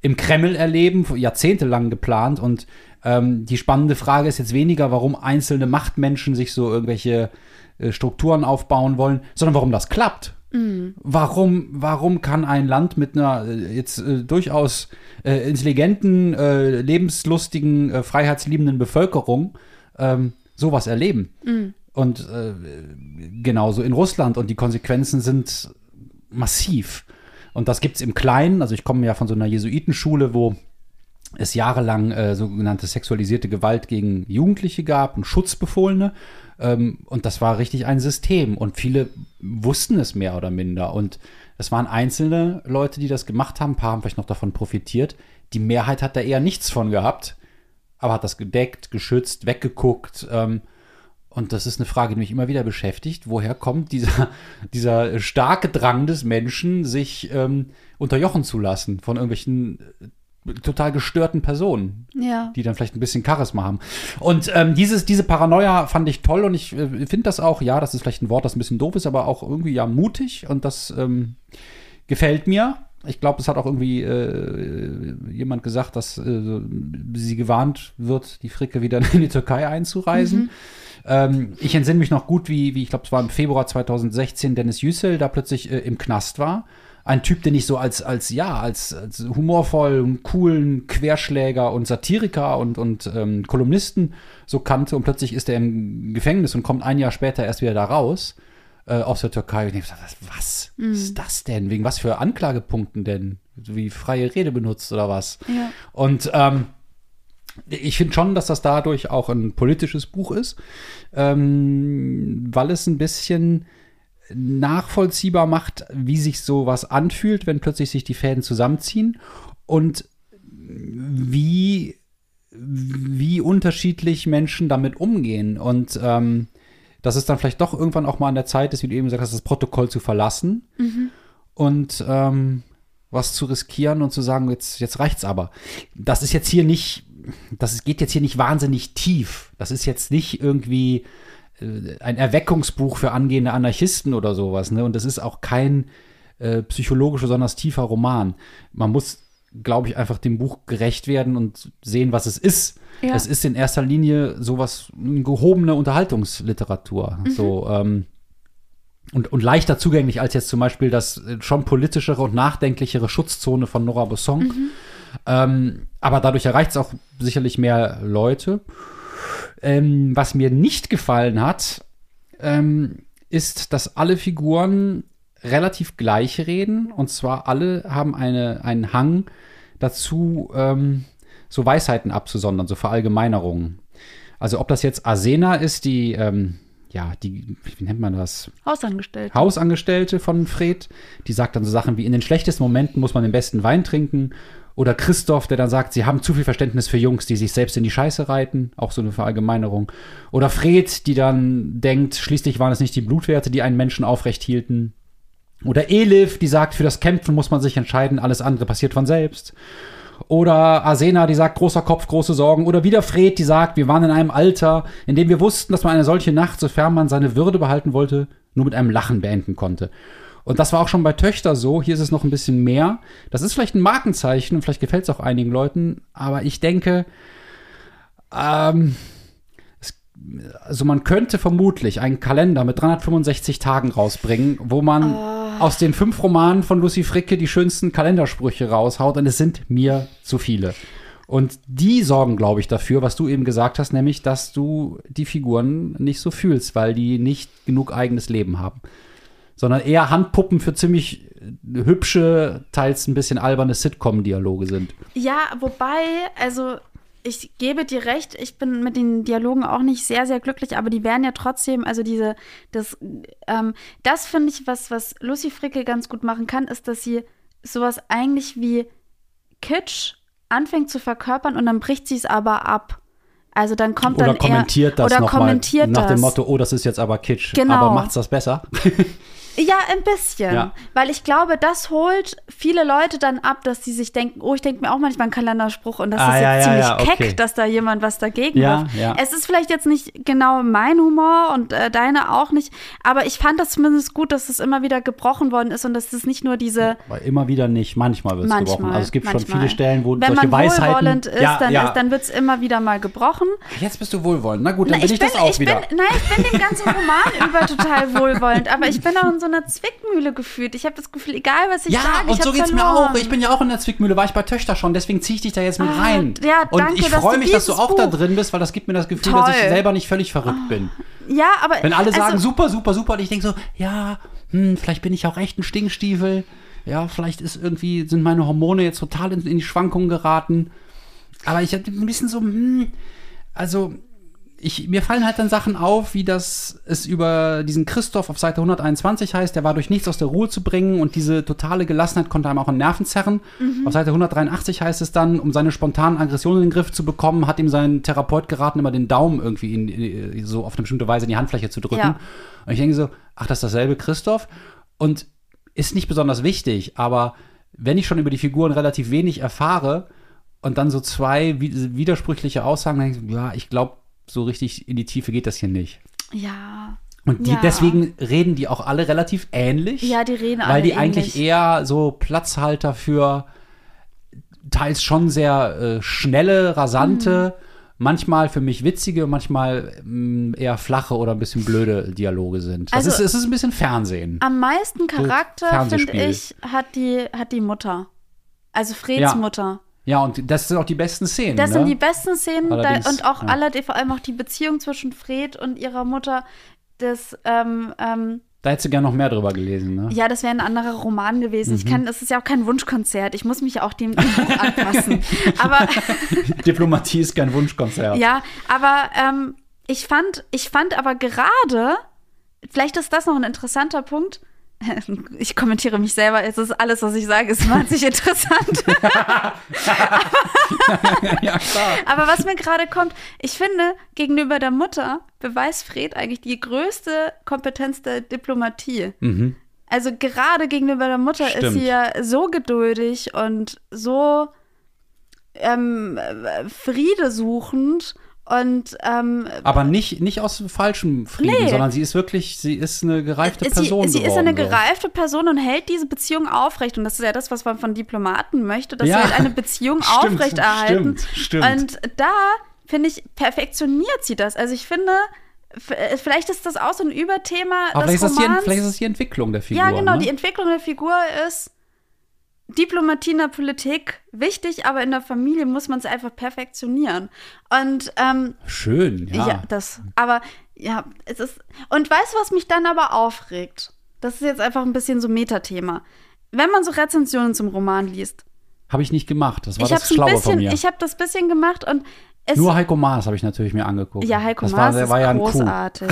im Kreml erleben, jahrzehntelang geplant. Und ähm, die spannende Frage ist jetzt weniger, warum einzelne Machtmenschen sich so irgendwelche äh, Strukturen aufbauen wollen, sondern warum das klappt. Mhm. Warum, warum kann ein Land mit einer äh, jetzt äh, durchaus äh, intelligenten, äh, lebenslustigen, äh, freiheitsliebenden Bevölkerung ähm, sowas erleben? Mhm. Und äh, genauso in Russland. Und die Konsequenzen sind massiv. Und das gibt es im Kleinen. Also ich komme ja von so einer Jesuitenschule, wo es jahrelang sogenannte sexualisierte Gewalt gegen Jugendliche gab und Schutzbefohlene. Ähm, und das war richtig ein System. Und viele wussten es mehr oder minder. Und es waren einzelne Leute, die das gemacht haben. Ein paar haben vielleicht noch davon profitiert. Die Mehrheit hat da eher nichts von gehabt, aber hat das gedeckt, geschützt, weggeguckt. Ähm, und das ist eine Frage, die mich immer wieder beschäftigt. Woher kommt dieser, dieser starke Drang des Menschen, sich ähm, unterjochen zu lassen von irgendwelchen total gestörten Personen, ja. die dann vielleicht ein bisschen Charisma haben. Und ähm, dieses, diese Paranoia fand ich toll und ich äh, finde das auch, ja, das ist vielleicht ein Wort, das ein bisschen doof ist, aber auch irgendwie ja mutig und das ähm, gefällt mir. Ich glaube, es hat auch irgendwie äh, jemand gesagt, dass äh, sie gewarnt wird, die Fricke wieder in die Türkei einzureisen. Mhm. Ähm, ich entsinne mich noch gut, wie, wie ich glaube, es war im Februar 2016, Dennis Yücel da plötzlich äh, im Knast war ein Typ, den ich so als, als ja, als, als humorvollen, coolen Querschläger und Satiriker und, und ähm, Kolumnisten so kannte und plötzlich ist er im Gefängnis und kommt ein Jahr später erst wieder da raus äh, aus der Türkei. Und ich dachte, was mhm. ist das denn? Wegen was für Anklagepunkten denn? Wie freie Rede benutzt oder was? Ja. Und ähm, ich finde schon, dass das dadurch auch ein politisches Buch ist, ähm, weil es ein bisschen nachvollziehbar macht, wie sich sowas anfühlt, wenn plötzlich sich die Fäden zusammenziehen und wie, wie unterschiedlich Menschen damit umgehen. Und ähm, dass es dann vielleicht doch irgendwann auch mal an der Zeit ist, wie du eben gesagt hast, das Protokoll zu verlassen mhm. und ähm, was zu riskieren und zu sagen, jetzt, jetzt reicht's aber. Das ist jetzt hier nicht, das geht jetzt hier nicht wahnsinnig tief. Das ist jetzt nicht irgendwie ein Erweckungsbuch für angehende Anarchisten oder sowas. Ne? Und das ist auch kein äh, psychologisch besonders tiefer Roman. Man muss, glaube ich, einfach dem Buch gerecht werden und sehen, was es ist. Ja. Es ist in erster Linie sowas, eine gehobene Unterhaltungsliteratur. Mhm. So, ähm, und, und leichter zugänglich als jetzt zum Beispiel das äh, schon politischere und nachdenklichere Schutzzone von Nora Bosson. Mhm. Ähm, aber dadurch erreicht es auch sicherlich mehr Leute. Ähm, was mir nicht gefallen hat, ähm, ist, dass alle Figuren relativ gleich reden. Und zwar alle haben eine, einen Hang dazu, ähm, so Weisheiten abzusondern, so Verallgemeinerungen. Also ob das jetzt Arsena ist, die, ähm, ja, die, wie nennt man das? Hausangestellte. Hausangestellte von Fred. Die sagt dann so Sachen wie, in den schlechtesten Momenten muss man den besten Wein trinken. Oder Christoph, der dann sagt, sie haben zu viel Verständnis für Jungs, die sich selbst in die Scheiße reiten. Auch so eine Verallgemeinerung. Oder Fred, die dann denkt, schließlich waren es nicht die Blutwerte, die einen Menschen aufrecht hielten. Oder Elif, die sagt, für das Kämpfen muss man sich entscheiden, alles andere passiert von selbst. Oder Arsena, die sagt, großer Kopf, große Sorgen. Oder wieder Fred, die sagt, wir waren in einem Alter, in dem wir wussten, dass man eine solche Nacht, sofern man seine Würde behalten wollte, nur mit einem Lachen beenden konnte. Und das war auch schon bei Töchter so. Hier ist es noch ein bisschen mehr. Das ist vielleicht ein Markenzeichen und vielleicht gefällt es auch einigen Leuten. Aber ich denke, ähm, es, also man könnte vermutlich einen Kalender mit 365 Tagen rausbringen, wo man oh. aus den fünf Romanen von Lucy Fricke die schönsten Kalendersprüche raushaut. Und es sind mir zu viele. Und die sorgen, glaube ich, dafür, was du eben gesagt hast, nämlich, dass du die Figuren nicht so fühlst, weil die nicht genug eigenes Leben haben sondern eher Handpuppen für ziemlich hübsche, teils ein bisschen alberne Sitcom-Dialoge sind. Ja, wobei, also ich gebe dir recht, ich bin mit den Dialogen auch nicht sehr, sehr glücklich, aber die werden ja trotzdem, also diese, das, ähm, das finde ich, was, was Lucy Fricke ganz gut machen kann, ist, dass sie sowas eigentlich wie Kitsch anfängt zu verkörpern und dann bricht sie es aber ab. Also dann kommt oder dann kommentiert eher, das oder kommentiert mal nach dem Motto, oh, das ist jetzt aber Kitsch, genau. aber macht's das besser? Ja, ein bisschen. Ja. Weil ich glaube, das holt viele Leute dann ab, dass sie sich denken, oh, ich denke mir auch manchmal einen Kalenderspruch und das Ah, ist ja, jetzt ja, ziemlich keck, okay. dass da jemand was dagegen Ja, wirft. Es ist vielleicht jetzt nicht genau mein Humor und äh, deine auch nicht, aber ich fand das zumindest gut, dass es immer wieder gebrochen worden ist und dass es nicht nur diese Aber immer wieder nicht, manchmal wird es gebrochen. Also es gibt schon manchmal. viele Stellen, wo Wenn solche man Weisheiten. wohlwollend ist, dann, ist- dann wird es immer wieder mal gebrochen. Jetzt bist du wohlwollend. Na gut, dann Na, bin ich, das auch ich wieder. Bin, nein, ich bin den ganzen Roman über total wohlwollend, aber ich bin auch in so einer Zwickmühle gefühlt. Ich habe das Gefühl, egal was ich ja, sage, ich und so geht's mir verloren. auch. Ich bin ja auch in der Zwickmühle, war ich bei Töchter schon, deswegen ziehe ich dich da jetzt mit Ah, rein. ja, und danke, ich freue mich, dass du auch da Buch- drin bist, weil das gibt mir das Gefühl, dass ich Toll. selber nicht völlig verrückt bin. Ja, aber Wenn alle sagen, also, super, super, super, und ich denke so, ja, hm, vielleicht bin ich auch echt ein Stinkstiefel. Ja, vielleicht ist irgendwie, sind meine Hormone jetzt total in, in die Schwankungen geraten. Aber ich habe ein bisschen so, hm, also ich, mir fallen halt dann Sachen auf, wie das es über diesen Christoph auf Seite 121 heißt, der war durch nichts aus der Ruhe zu bringen und diese totale Gelassenheit konnte einem auch an Nerven zerren. Auf Seite 183 heißt es dann, um seine spontanen Aggressionen in den Griff zu bekommen, hat ihm sein Therapeut geraten, immer den Daumen irgendwie in, in, so auf eine bestimmte Weise in die Handfläche zu drücken. Ja. Und ich denke so, ach, das ist dasselbe Christoph und ist nicht besonders wichtig, aber wenn ich schon über die Figuren relativ wenig erfahre und dann so zwei wi- widersprüchliche Aussagen, denke ich, ja, ich glaube, so richtig in die Tiefe geht das hier nicht. ja, Und die, Ja. deswegen reden die auch alle relativ ähnlich. ja, die reden alle weil die ähnlich. eigentlich eher so Platzhalter für teils schon sehr äh, schnelle, rasante, Mhm. manchmal für mich witzige, manchmal mh, eher flache oder ein bisschen blöde Dialoge sind. Das Also- ist, es ist ein bisschen Fernsehen. Am meisten Charakter, finde Fernsehspiel. ich, hat die, hat die Mutter. Also Freds Ja. Mutter. Ja, und das sind auch die besten Szenen. Das ne? sind die besten Szenen da, und auch ja. alle, vor allem auch die Beziehung zwischen Fred und ihrer Mutter. Das, ähm, ähm, Da hättest du gerne noch mehr drüber gelesen, ne? ja, das wäre ein anderer Roman gewesen. Mhm. Ich kann, das ist ja auch kein Wunschkonzert. Ich muss mich auch dem, dem Buch anpassen. Aber Diplomatie ist kein Wunschkonzert. Ja, aber ähm, ich fand, ich fand aber gerade, vielleicht ist das noch ein interessanter Punkt. Ich kommentiere mich selber, es ist alles, was ich sage, ist wahnsinnig interessant. ja, klar. Aber was mir gerade kommt, ich finde, gegenüber der Mutter beweist Fred eigentlich die größte Kompetenz der Diplomatie. Mhm. Also gerade gegenüber der Mutter ist Stimmt. sie ja so geduldig und so ähm, äh, friedesuchend und ähm, Aber nicht, nicht aus falschem Frieden, Nee. sondern sie ist wirklich, sie ist eine gereifte sie, Person sie ist geworden. eine so. gereifte Person und hält diese Beziehung aufrecht. Und das ist ja das, was man von Diplomaten möchte, dass Ja. sie halt eine Beziehung Stimmt, aufrechterhalten. stimmt, stimmt. Und da, finde ich, perfektioniert sie das. Also ich finde, äh, vielleicht ist das auch so ein Überthema Aber des vielleicht ist, das die, Romans. vielleicht ist das die Entwicklung der Figur. ja, genau, ne? die Entwicklung der Figur ist Diplomatie in der Politik wichtig, aber in der Familie muss man es einfach perfektionieren. Und ähm, Schön, ja. ja. das. Aber ja, es ist. Und weißt du, was mich dann aber aufregt? Das ist jetzt einfach ein bisschen so Metathema. Wenn man so Rezensionen zum Roman liest. Habe ich nicht gemacht. Das war ich das Schlaue von bisschen, mir. ich habe das bisschen gemacht und es. Nur Heiko Maas habe ich natürlich mir angeguckt. ja, Heiko das Maas war, ist war ja großartig.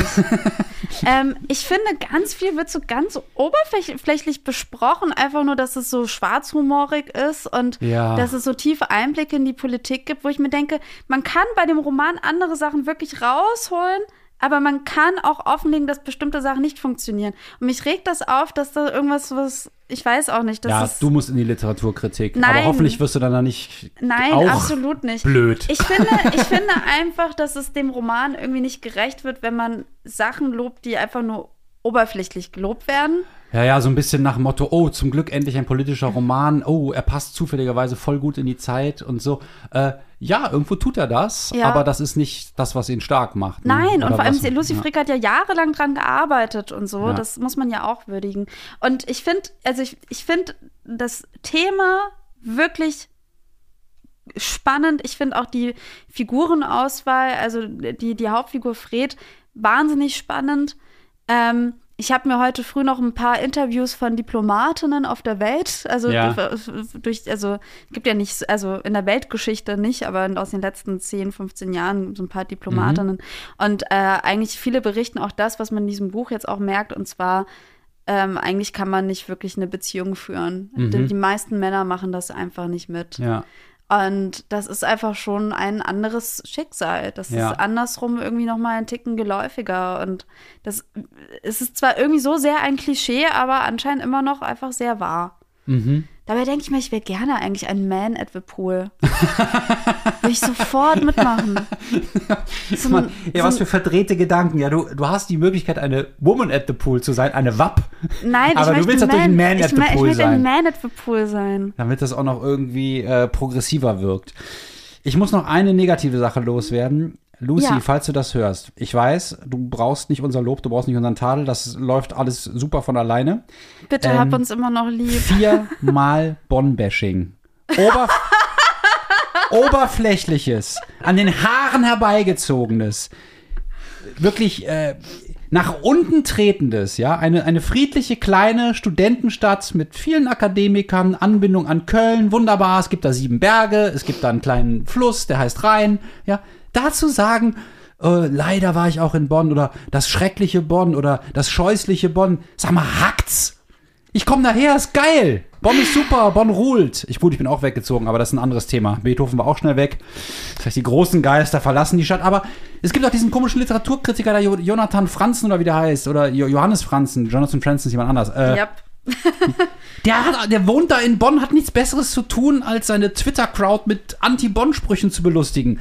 ähm, ich finde, ganz viel wird so ganz oberflächlich besprochen, einfach nur, dass es so schwarzhumorig ist und Ja. dass es so tiefe Einblicke in die Politik gibt, wo ich mir denke, man kann bei dem Roman andere Sachen wirklich rausholen, aber man kann auch offenlegen, dass bestimmte Sachen nicht funktionieren. Und mich regt das auf, dass da irgendwas, was ich weiß auch nicht, Ja, du musst in die Literaturkritik. Nein. Aber hoffentlich wirst du dann da nicht Nein, auch absolut nicht. blöd. Ich finde, ich finde einfach, dass es dem Roman irgendwie nicht gerecht wird, wenn man Sachen lobt, die einfach nur oberflächlich gelobt werden. Ja, ja, so ein bisschen nach dem Motto, oh, zum Glück endlich ein politischer Roman. Oh, er passt zufälligerweise voll gut in die Zeit und so. Äh, ja, irgendwo tut er das, Ja. aber das ist nicht das, was ihn stark macht. ne? Nein, und vor allem was- Lucy. Frick hat ja jahrelang dran gearbeitet und so. Das muss man ja auch würdigen. Und ich finde, also ich, ich finde das Thema wirklich spannend. Ich finde auch die Figurenauswahl, also die, die Hauptfigur Fred, wahnsinnig spannend. Ähm, ich habe mir heute früh noch ein paar Interviews von Diplomatinnen auf der Welt, also Ja. durch, also gibt ja nicht, also in der Weltgeschichte nicht, aber aus den letzten 10, 15 Jahren so ein paar Diplomatinnen. Und äh, eigentlich viele berichten auch das, was man in diesem Buch jetzt auch merkt, und zwar ähm, eigentlich kann man nicht wirklich eine Beziehung führen. Die, die meisten Männer machen das einfach nicht mit. Ja. Und das ist einfach schon ein anderes Schicksal. Das Ja. ist andersrum irgendwie noch mal ein Ticken geläufiger. Und das es ist zwar irgendwie so sehr ein Klischee, aber anscheinend immer noch einfach sehr wahr. Mhm. Dabei denke ich mir, ich wäre gerne eigentlich ein Man at the Pool. Würde ich sofort mitmachen. So ein- ja, so was für verdrehte Gedanken. Ja, du, du hast die Möglichkeit, eine Woman at the Pool zu sein, eine WAP. Nein, Aber ich du willst natürlich ein Man ich, at the Pool ich sein. ein Man at the Pool sein. damit das auch noch irgendwie äh, progressiver wirkt. Ich muss noch eine negative Sache loswerden. Lucy, Ja. falls du das hörst, ich weiß, du brauchst nicht unser Lob, du brauchst nicht unseren Tadel, das läuft alles super von alleine. Bitte Ähm, hab uns immer noch lieb. Viermal Bonn-Bashing. Oberf Oberflächliches, an den Haaren herbeigezogenes, wirklich äh, nach unten tretendes, ja, eine, eine friedliche kleine Studentenstadt mit vielen Akademikern, Anbindung an Köln, wunderbar, es gibt da sieben Berge, es gibt da einen kleinen Fluss, der heißt Rhein, ja, dazu sagen, äh, leider war ich auch in Bonn oder das schreckliche Bonn oder das scheußliche Bonn, sag mal, hackt's? Ich komme daher, ist geil. Bonn ist super, Bonn ruht. Ich, gut, ich bin auch weggezogen, aber das ist ein anderes Thema. Beethoven war auch schnell weg. Das heißt, die großen Geister verlassen die Stadt. Aber es gibt auch diesen komischen Literaturkritiker, der Jo- Jonathan Franzen oder wie der heißt. Oder Jo- Johannes Franzen. Jonathan Franzen ist jemand anders. Äh, Yep. der, hat, der wohnt da in Bonn, hat nichts Besseres zu tun, als seine Twitter-Crowd mit Anti-Bonn-Sprüchen zu belustigen.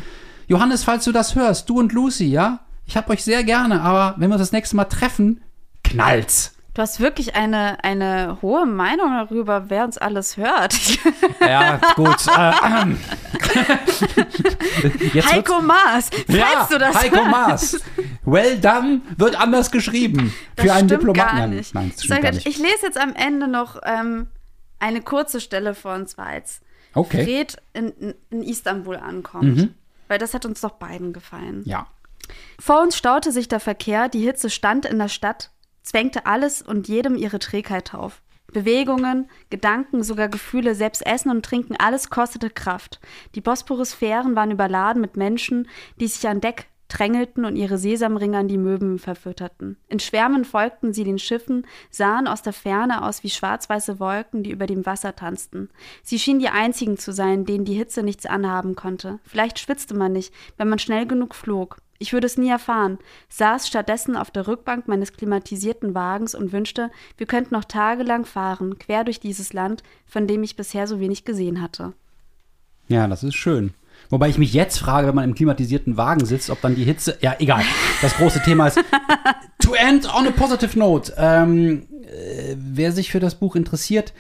Johannes, falls du das hörst, du und Lucy, ja? Ich hab euch sehr gerne, aber wenn wir uns das nächste Mal treffen, knallt's. Du hast wirklich eine, eine hohe Meinung darüber, wer uns alles hört. Ja, gut. Äh, Heiko Maas, falls ja, du das Heiko hörst. Maas. Well done wird anders geschrieben. Das für einen Diplomaten. gar nicht. Nein, das gar nicht. Ich lese jetzt am Ende noch ähm, eine kurze Stelle zwar als Okay. Fred in, in, in Istanbul ankommt. Weil das hat uns doch beiden gefallen. Ja. Vor uns staute sich der Verkehr, die Hitze stand in der Stadt, zwängte alles und jedem ihre Trägheit auf. Bewegungen, Gedanken, sogar Gefühle, selbst Essen und Trinken, alles kostete Kraft. Die Bosporusphären waren überladen mit Menschen, die sich an Deck drängelten und ihre Sesamringe an die Möwen verfütterten. In Schwärmen folgten sie den Schiffen, sahen aus der Ferne aus wie schwarz-weiße Wolken, die über dem Wasser tanzten. Sie schienen die einzigen zu sein, denen die Hitze nichts anhaben konnte. Vielleicht schwitzte man nicht, wenn man schnell genug flog. Ich würde es nie erfahren, saß stattdessen auf der Rückbank meines klimatisierten Wagens und wünschte, wir könnten noch tagelang fahren, quer durch dieses Land, von dem ich bisher so wenig gesehen hatte. Ja, das ist schön. Wobei ich mich jetzt frage, wenn man im klimatisierten Wagen sitzt, ob dann die Hitze. Ja, egal. Das große Thema ist. to end on a positive note. Ähm, äh, wer sich für das Buch interessiert,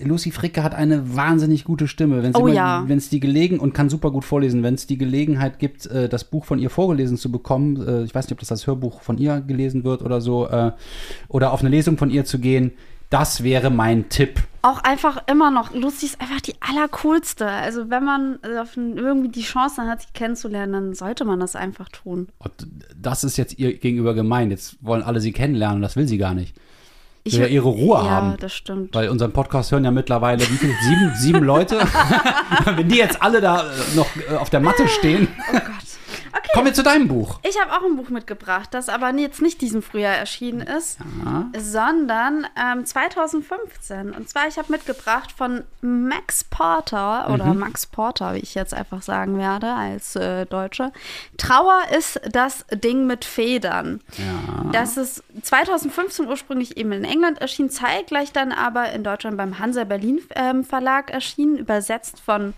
Lucy Fricke hat eine wahnsinnig gute Stimme. Wenn Oh ja. Wenn es die Gelegen und kann super gut vorlesen, wenn es die Gelegenheit gibt, äh, das Buch von ihr vorgelesen zu bekommen, äh, ich weiß nicht, ob das als Hörbuch von ihr gelesen wird oder so, äh, oder auf eine Lesung von ihr zu gehen, das wäre mein Tipp. Auch einfach immer noch, Lucy ist einfach die allercoolste. Also wenn man äh, irgendwie die Chance hat, sie kennenzulernen, dann sollte man das einfach tun. Und das ist jetzt ihr gegenüber gemein. Jetzt wollen alle sie kennenlernen, das will sie gar nicht. Ich will ja ihre Ruhe ja, haben. das stimmt. Weil unseren Podcast hören ja mittlerweile wie viel? Sieben, sieben Leute. Wenn die jetzt alle da äh, noch äh, auf der Matte stehen. Oh Gott. Okay. Kommen wir zu deinem Buch. Ich habe auch ein Buch mitgebracht, das aber jetzt nicht diesen Frühjahr erschienen ist, sondern ähm, 2015. Und zwar, ich habe mitgebracht von Max Porter oder Max Porter, wie ich jetzt einfach sagen werde als äh, Deutsche. Trauer ist das Ding mit Federn. Ja. Das ist 2015 ursprünglich eben in England erschienen, zeitgleich dann aber in Deutschland beim Hansa Berlin ähm, Verlag erschienen, übersetzt von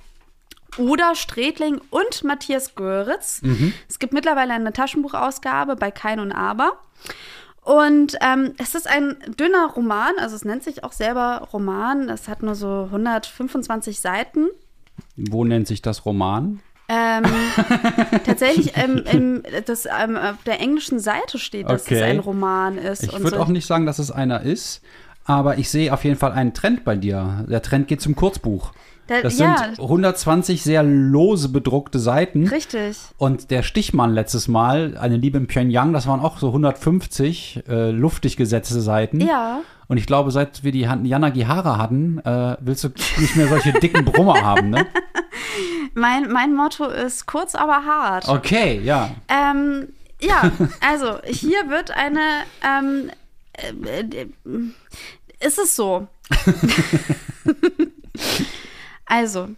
Uda Strätling und Matthias Göritz. Es gibt mittlerweile eine Taschenbuchausgabe bei Kein und Aber. Und ähm, es ist ein dünner Roman, also es nennt sich auch selber Roman. Es hat nur so 125 Seiten. Wo nennt sich das Roman? Ähm, tatsächlich ähm, im, das, ähm, auf der englischen Seite steht, dass Okay. es ein Roman ist. Ich würde so. auch nicht sagen, dass es einer ist. Aber ich sehe auf jeden Fall einen Trend bei dir. Der Trend geht zum Kurzbuch. Da- Das ja. sind 120 sehr lose bedruckte Seiten. Richtig. Und der Stichmann letztes Mal, eine Liebe in Pyongyang, das waren auch so 150 äh, luftig gesetzte Seiten. Ja. Und ich glaube, seit wir die Han- Jana Gihara hatten, äh, willst du nicht mehr solche dicken Brummer haben, ne? Mein, mein Motto ist kurz, aber hart. Okay, ja. Ähm, ja, also hier wird eine. Ähm, äh, äh, ist es so? also,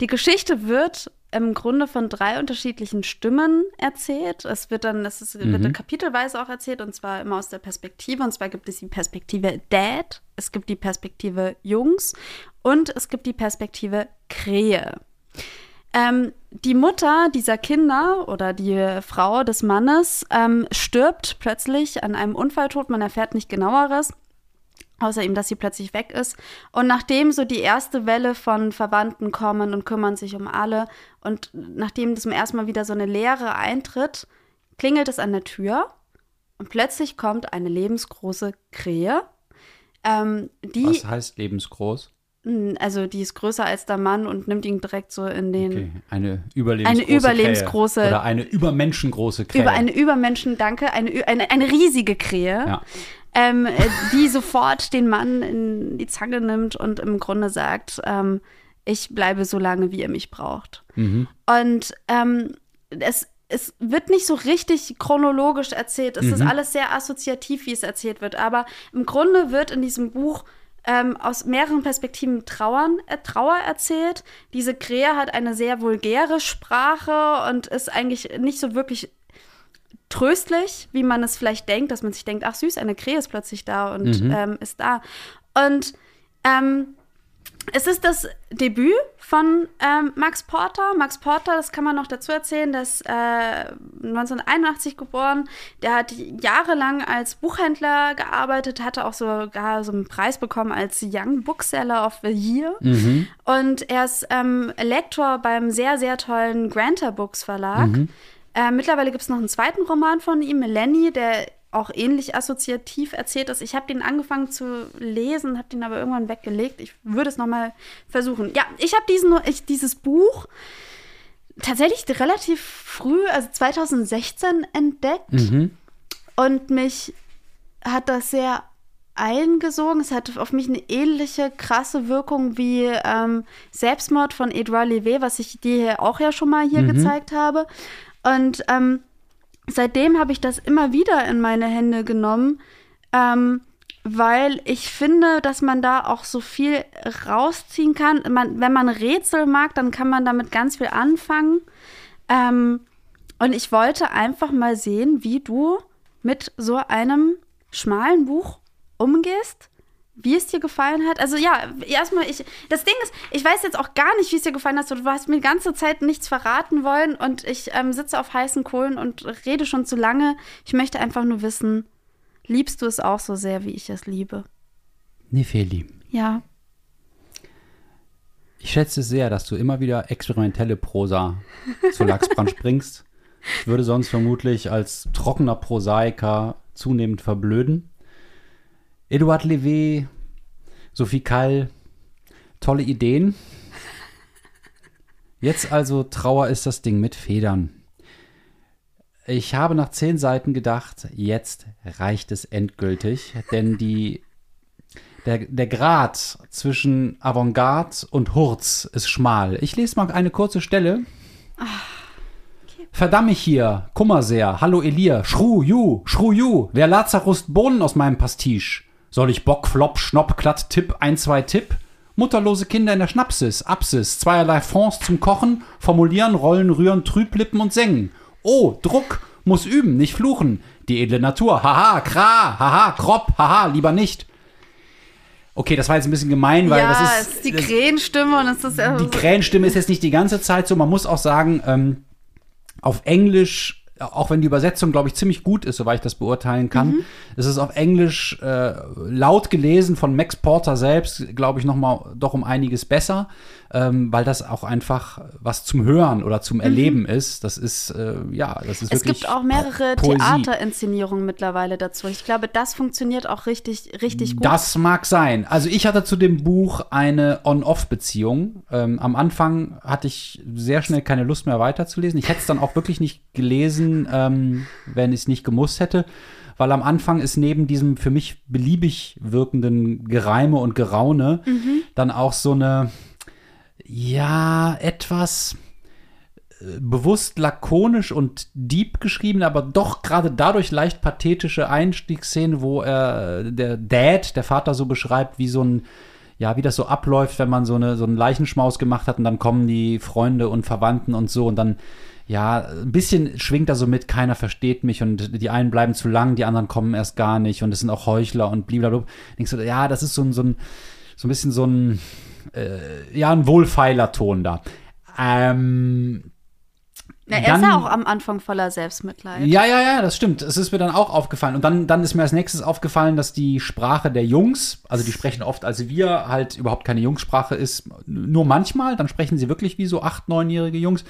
Die Geschichte wird im Grunde von drei unterschiedlichen Stimmen erzählt. Es wird dann, es ist, wird dann kapitelweise auch erzählt und zwar immer aus der Perspektive. Und zwar gibt es die Perspektive Dad, es gibt die Perspektive Jungs und es gibt die Perspektive Krähe. Ähm, die Mutter dieser Kinder oder die Frau des Mannes ähm, stirbt plötzlich an einem Unfalltod. Man erfährt nicht genaueres außer ihm, dass sie plötzlich weg ist. Und nachdem so die erste Welle von Verwandten kommen und kümmern sich um alle und nachdem zum ersten Mal wieder so eine Leere eintritt, klingelt es an der Tür und plötzlich kommt eine lebensgroße Krähe. Ähm, die, Was heißt lebensgroß? also die ist größer als der Mann und nimmt ihn direkt so in den Okay, eine überlebensgroße Eine überlebensgroße- Krähe. Oder eine übermenschengroße Krähe. über eine Übermenschen, danke, eine, eine, eine riesige Krähe. Ja. Ähm, äh, die sofort den Mann in die Zange nimmt und im Grunde sagt, ähm, ich bleibe so lange, wie ihr mich braucht. Mhm. Und ähm, es, es wird nicht so richtig chronologisch erzählt. Es ist Mhm. alles sehr assoziativ, wie es erzählt wird. Aber im Grunde wird in diesem Buch ähm, aus mehreren Perspektiven Trauern, äh, Trauer erzählt. Diese Krähe hat eine sehr vulgäre Sprache und ist eigentlich nicht so wirklich tröstlich, wie man es vielleicht denkt, dass man sich denkt, ach süß, eine Krähe ist plötzlich da und ähm, ist da. Und ähm, es ist das Debüt von ähm, Max Porter. Max Porter, das kann man noch dazu erzählen, der ist äh, 1981 geboren. Der hat jahrelang als Buchhändler gearbeitet, hatte auch sogar so einen Preis bekommen als Young Bookseller of the Year. Und er ist ähm, Lektor beim sehr, sehr tollen Granter Books Verlag. Äh, mittlerweile gibt es noch einen zweiten Roman von ihm, Lenny, der auch ähnlich assoziativ erzählt ist. Ich habe den angefangen zu lesen, habe den aber irgendwann weggelegt. Ich würde es noch mal versuchen. Ja, ich habe diesen, ich, dieses Buch tatsächlich relativ früh, also 2016 entdeckt Mhm. und mich hat das sehr eingesogen. Es hat auf mich eine ähnliche krasse Wirkung wie ähm, Selbstmord von Edouard Levé, was ich dir auch ja schon mal hier gezeigt habe. Und ähm, seitdem habe ich das immer wieder in meine Hände genommen, ähm, weil ich finde, dass man da auch so viel rausziehen kann. Man, wenn man Rätsel mag, dann kann man damit ganz viel anfangen. Ähm, und ich wollte einfach mal sehen, wie du mit so einem schmalen Buch umgehst, wie es dir gefallen hat. Also ja, erstmal, ich, das Ding ist, ich weiß jetzt auch gar nicht, wie es dir gefallen hat. Du hast mir die ganze Zeit nichts verraten wollen und ich ähm, sitze auf heißen Kohlen und rede schon zu lange. Ich möchte einfach nur wissen, liebst du es auch so sehr, wie ich es liebe? Nefeli. Ja. Ich schätze es sehr, dass du immer wieder experimentelle Prosa zu Lachsbrand bringst. Ich würde sonst vermutlich als trockener Prosaiker zunehmend verblöden. Eduard Levé, Sophie Kall, tolle Ideen. Jetzt also Trauer ist das Ding mit Federn. Ich habe nach zehn Seiten gedacht, jetzt reicht es endgültig, denn die der, der Grad zwischen Avantgarde und Hurz ist schmal. Ich lese mal eine kurze Stelle. Verdamm ich hier, Kummer sehr, hallo Elia, schru ju, schru ju, wer Lazarus Bohnen aus meinem Pastiche? Soll ich Bock, Flop, Schnopp, Klatt, Tipp, ein, zwei Tipp? Mutterlose Kinder in der Schnapsis, Apsis, zweierlei Fonds zum Kochen, formulieren, rollen, rühren, trüblippen und sengen. Oh, Druck, muss üben, nicht fluchen. Die edle Natur, haha, kra, haha, kropp, haha, lieber nicht. Okay, das war jetzt ein bisschen gemein, weil ja, das es ist. ist die Krähenstimme und es ist ja die Krähenstimme ist jetzt nicht die ganze Zeit so. Man muss auch sagen, ähm, auf Englisch, auch wenn die Übersetzung, glaube ich, ziemlich gut ist, soweit ich das beurteilen kann, Mhm. ist es auf Englisch äh, laut gelesen von Max Porter selbst, glaube ich, noch mal doch um einiges besser, ähm, weil das auch einfach was zum Hören oder zum Erleben ist. Das ist, äh, ja, das ist Mhm. Es wirklich gibt auch mehrere Poesie. Theaterinszenierungen mittlerweile dazu. Ich glaube, das funktioniert auch richtig, richtig gut. Das mag sein. Also ich hatte zu dem Buch eine On-Off-Beziehung. Ähm, am Anfang hatte ich sehr schnell keine Lust mehr weiterzulesen. Ich hätte es dann auch wirklich nicht gelesen, ähm, wenn ich es nicht gemusst hätte. Weil am Anfang ist neben diesem für mich beliebig wirkenden Gereime und Geraune dann auch so eine, ja, etwas äh, bewusst lakonisch und deep geschrieben, aber doch gerade dadurch leicht pathetische Einstiegsszene, wo er der Dad, der Vater so beschreibt, wie so ein ja, wie das so abläuft, wenn man so, eine, so einen Leichenschmaus gemacht hat und dann kommen die Freunde und Verwandten und so und dann, ja, ein bisschen schwingt da so mit, keiner versteht mich und die einen bleiben zu lang, die anderen kommen erst gar nicht und es sind auch Heuchler und blablabla. Ja, das ist so ein, so ein, so ein bisschen so ein, äh, ja, ein wohlfeiler Ton da. Ähm, Na, er dann- ist ja auch am Anfang voller Selbstmitleid. ja, ja, ja, das stimmt. Es ist mir dann auch aufgefallen. Und dann, dann ist mir als nächstes aufgefallen, dass die Sprache der Jungs, also die sprechen oft als wir, halt überhaupt keine Jungssprache ist. Nur manchmal, dann sprechen sie wirklich wie so acht, neunjährige Jungs.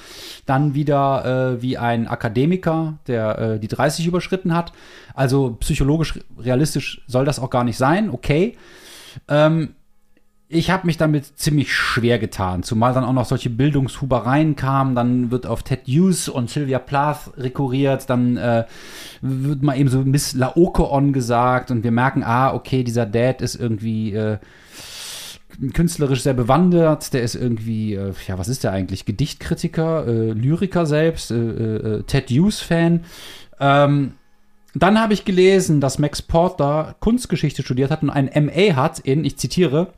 Dann wieder äh, wie ein Akademiker, der äh, die 30 überschritten hat. Also psychologisch realistisch soll das auch gar nicht sein. Okay. Ähm, ich habe mich damit ziemlich schwer getan, zumal dann auch noch solche Bildungshubereien kamen. Dann wird auf Ted Hughes und Sylvia Plath rekurriert, dann äh, wird mal eben so Miss Laocoon gesagt und wir merken, ah, okay, dieser Dad ist irgendwie äh, künstlerisch sehr bewandert, der ist irgendwie, äh, ja, was ist der eigentlich? Gedichtkritiker, äh, Lyriker selbst, äh, äh, Ted Hughes-Fan. Ähm, dann habe ich gelesen, dass Max Porter Kunstgeschichte studiert hat und ein MA hat in, ich zitiere,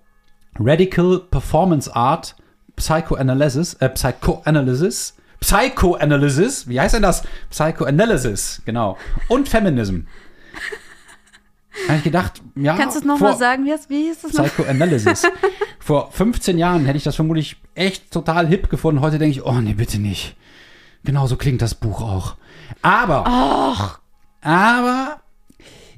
Radical Performance Art, Psychoanalysis, äh, Psychoanalysis, Psychoanalysis, wie heißt denn das? Psychoanalysis, genau. Und Feminism. Habe ich gedacht, ja. Kannst du es nochmal sagen? Wie, heißt- wie hieß das noch? Psychoanalysis. Vor 15 Jahren hätte ich das vermutlich echt total hip gefunden. Heute denke ich, oh nee, bitte nicht. Genau so klingt das Buch auch. Aber, aber,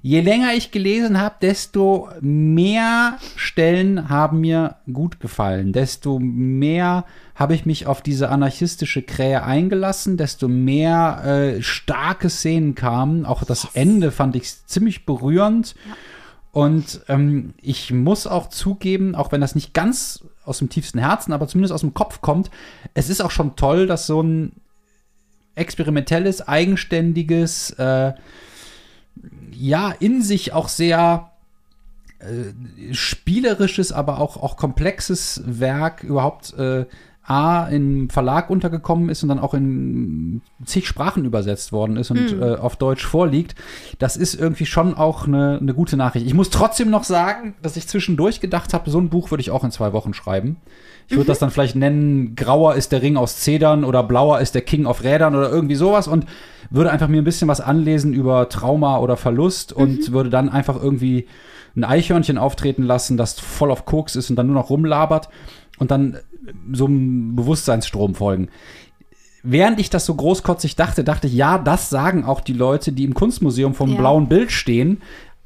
je länger ich gelesen habe, desto mehr Stellen haben mir gut gefallen. Desto mehr habe ich mich auf diese anarchistische Krähe eingelassen, desto mehr äh, starke Szenen kamen. Auch das Ende fand ich ziemlich berührend. Und ähm, ich muss auch zugeben, auch wenn das nicht ganz aus dem tiefsten Herzen, aber zumindest aus dem Kopf kommt, es ist auch schon toll, dass so ein experimentelles, eigenständiges, äh, ja, in sich auch sehr äh, spielerisches, aber auch, auch komplexes Werk überhaupt äh, A, im Verlag untergekommen ist und dann auch in zig Sprachen übersetzt worden ist und äh, auf Deutsch vorliegt. Das ist irgendwie schon auch eine, eine gute Nachricht. Ich muss trotzdem noch sagen, dass ich zwischendurch gedacht habe, so ein Buch würde ich auch in zwei Wochen schreiben. Ich würde das dann vielleicht nennen, grauer ist der Ring aus Zedern oder blauer ist der King auf Rädern oder irgendwie sowas und würde einfach mir ein bisschen was anlesen über Trauma oder Verlust und würde dann einfach irgendwie ein Eichhörnchen auftreten lassen, das voll auf Koks ist und dann nur noch rumlabert und dann so einem Bewusstseinsstrom folgen. Während ich das so großkotzig dachte, dachte ich, ja, das sagen auch die Leute, die im Kunstmuseum vom Ja. blauen Bild stehen,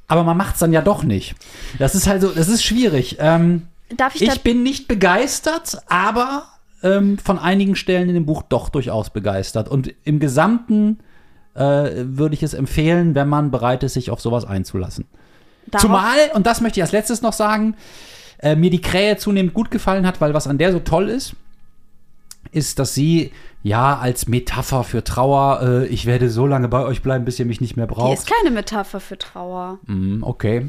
aber man macht es dann ja doch nicht. Das ist halt so, das ist schwierig. Ähm, Darf ich, ich bin nicht begeistert, aber ähm, von einigen Stellen in dem Buch doch durchaus begeistert. Und im Gesamten äh, würde ich es empfehlen, wenn man bereit ist, sich auf sowas einzulassen. darauf- Zumal, und das möchte ich als letztes noch sagen, äh, mir die Krähe zunehmend gut gefallen hat, weil was an der so toll ist, ist, dass sie ja als Metapher für Trauer, äh, ich werde so lange bei euch bleiben, bis ihr mich nicht mehr Die braucht. ist keine Metapher für Trauer. Hm, okay.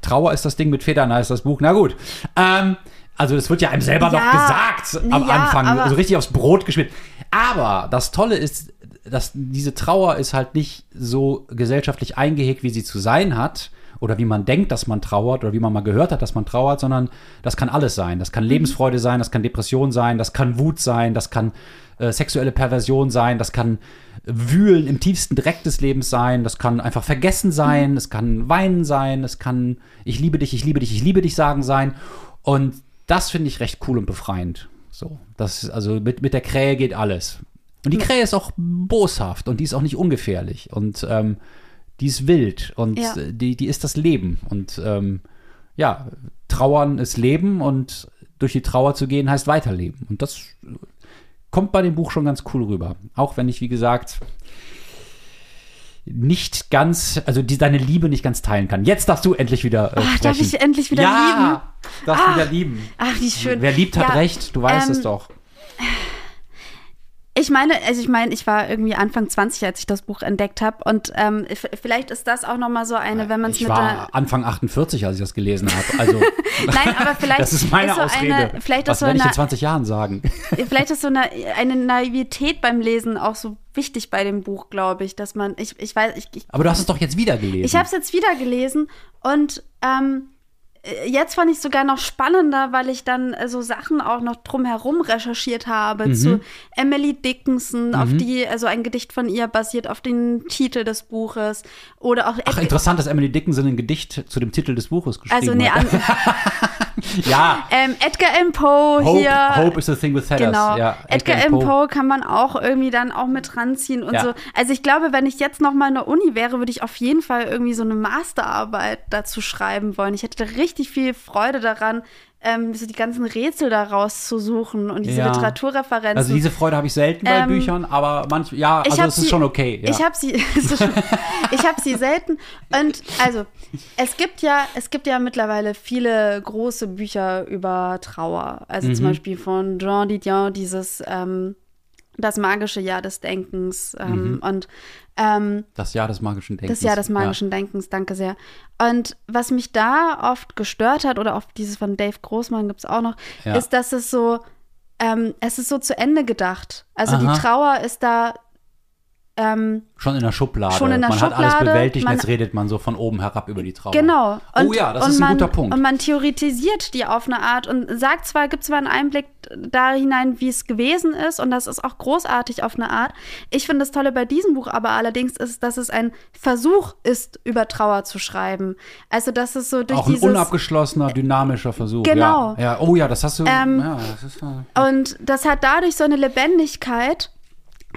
Trauer ist das Ding mit Federn, heißt das Buch. Na gut. Ähm, also das wird ja einem selber noch Ja, gesagt am ja, Anfang, also richtig aufs Brot geschmiert. Aber das Tolle ist, dass diese Trauer ist halt nicht so gesellschaftlich eingehegt, wie sie zu sein hat. Oder wie man denkt, dass man trauert, oder wie man mal gehört hat, dass man trauert, sondern das kann alles sein. Das kann Mhm. Lebensfreude sein, das kann Depression sein, das kann Wut sein, das kann äh, sexuelle Perversion sein, das kann Wühlen im tiefsten Dreck des Lebens sein, das kann einfach vergessen sein, es kann Weinen sein, es kann Ich liebe dich, ich liebe dich, ich liebe dich sagen sein. Und das finde ich recht cool und befreiend. So, das, also mit, mit der Krähe geht alles. Und die Krähe ist auch boshaft und die ist auch nicht ungefährlich. Und ähm, die ist wild und Ja. äh, die, die ist das Leben. Und ähm, ja, Trauern ist Leben und durch die Trauer zu gehen heißt weiterleben. Und das kommt bei dem Buch schon ganz cool rüber. Auch wenn ich, wie gesagt, nicht ganz, also die, deine Liebe nicht ganz teilen kann. Jetzt darfst du endlich wieder äh, Ach, darf ich endlich wieder ja, lieben? darfst Ah. wieder lieben. Ach, wie schön. Wer liebt, hat Ja, recht. Du weißt ähm, es doch. Ich meine, also ich meine, ich war irgendwie Anfang 20, als ich das Buch entdeckt habe. Und ähm, vielleicht ist das auch nochmal so eine, wenn man es mit war Anfang 48, als ich das gelesen habe. Also, Nein, aber vielleicht das ist meine so Ausrede. Eine, vielleicht Was ist so werde ich eine, in 20 Jahren sagen? vielleicht ist so eine, eine Naivität beim Lesen auch so wichtig bei dem Buch, glaube ich, dass man, ich, ich weiß, ich, ich Aber du hast es doch jetzt wieder gelesen. Ich habe es jetzt wieder gelesen und ähm, äh, jetzt fand ich sogar noch spannender, weil ich dann äh, so Sachen auch noch drumherum recherchiert habe Mhm. zu Emily Dickinson, auf die, also ein Gedicht von ihr basiert auf den Titel des Buches. Oder auch Ach, interessant, dass Emily Dickinson ein Gedicht zu dem Titel des Buches geschrieben also nee, hat. ja, ähm, Edgar Allan Poe Hope, hier. Hope is the thing with feathers. Genau. Ja, Edgar Allan Allan Poe kann man auch irgendwie dann auch mit ranziehen und Ja. so. Also ich glaube, wenn ich jetzt noch mal in der Uni wäre, würde ich auf jeden Fall irgendwie so eine Masterarbeit dazu schreiben wollen. Ich hätte richtig viel Freude daran, ähm, so die ganzen Rätsel da rauszusuchen und diese Ja. Literaturreferenzen. Also diese Freude habe ich selten bei Ähm, Büchern, aber manch, ja, also es ist sie- schon okay. Ja. Ich habe sie, ist schon- ich habe sie selten. Und also es gibt ja, es gibt ja mittlerweile viele große Bücher über Trauer. Also Mhm. zum Beispiel von Jean Didion dieses ähm, das magische Jahr des Denkens ähm, und ähm, das Jahr des magischen Denkens. das Jahr des magischen Denkens, danke sehr. Und was mich da oft gestört hat, oder oft dieses von Dave Großmann gibt es auch noch, Ja. ist, dass es so, ähm, es ist so zu Ende gedacht. Also Aha. die Trauer ist da ähm, Ja. Schon in der Schublade. Schon in der man hat alles Schublade, bewältigt und man- jetzt redet man so von oben herab über die Trauer. Genau. Oh ja, das ist ein man, guter Punkt. Und man theoretisiert die auf eine Art und sagt zwar, gibt zwar einen Einblick da hinein, wie es gewesen ist, und das ist auch großartig auf eine Art. Ich finde das Tolle bei diesem Buch aber allerdings ist, dass es ein Versuch ist, über Trauer zu schreiben. Also, dass es so durch Auch ein dieses. unabgeschlossener, dynamischer Versuch. Genau. Ja. ja. Oh ja, das hast du. Ähm, ja, das ist, äh, Und das hat dadurch so eine Lebendigkeit,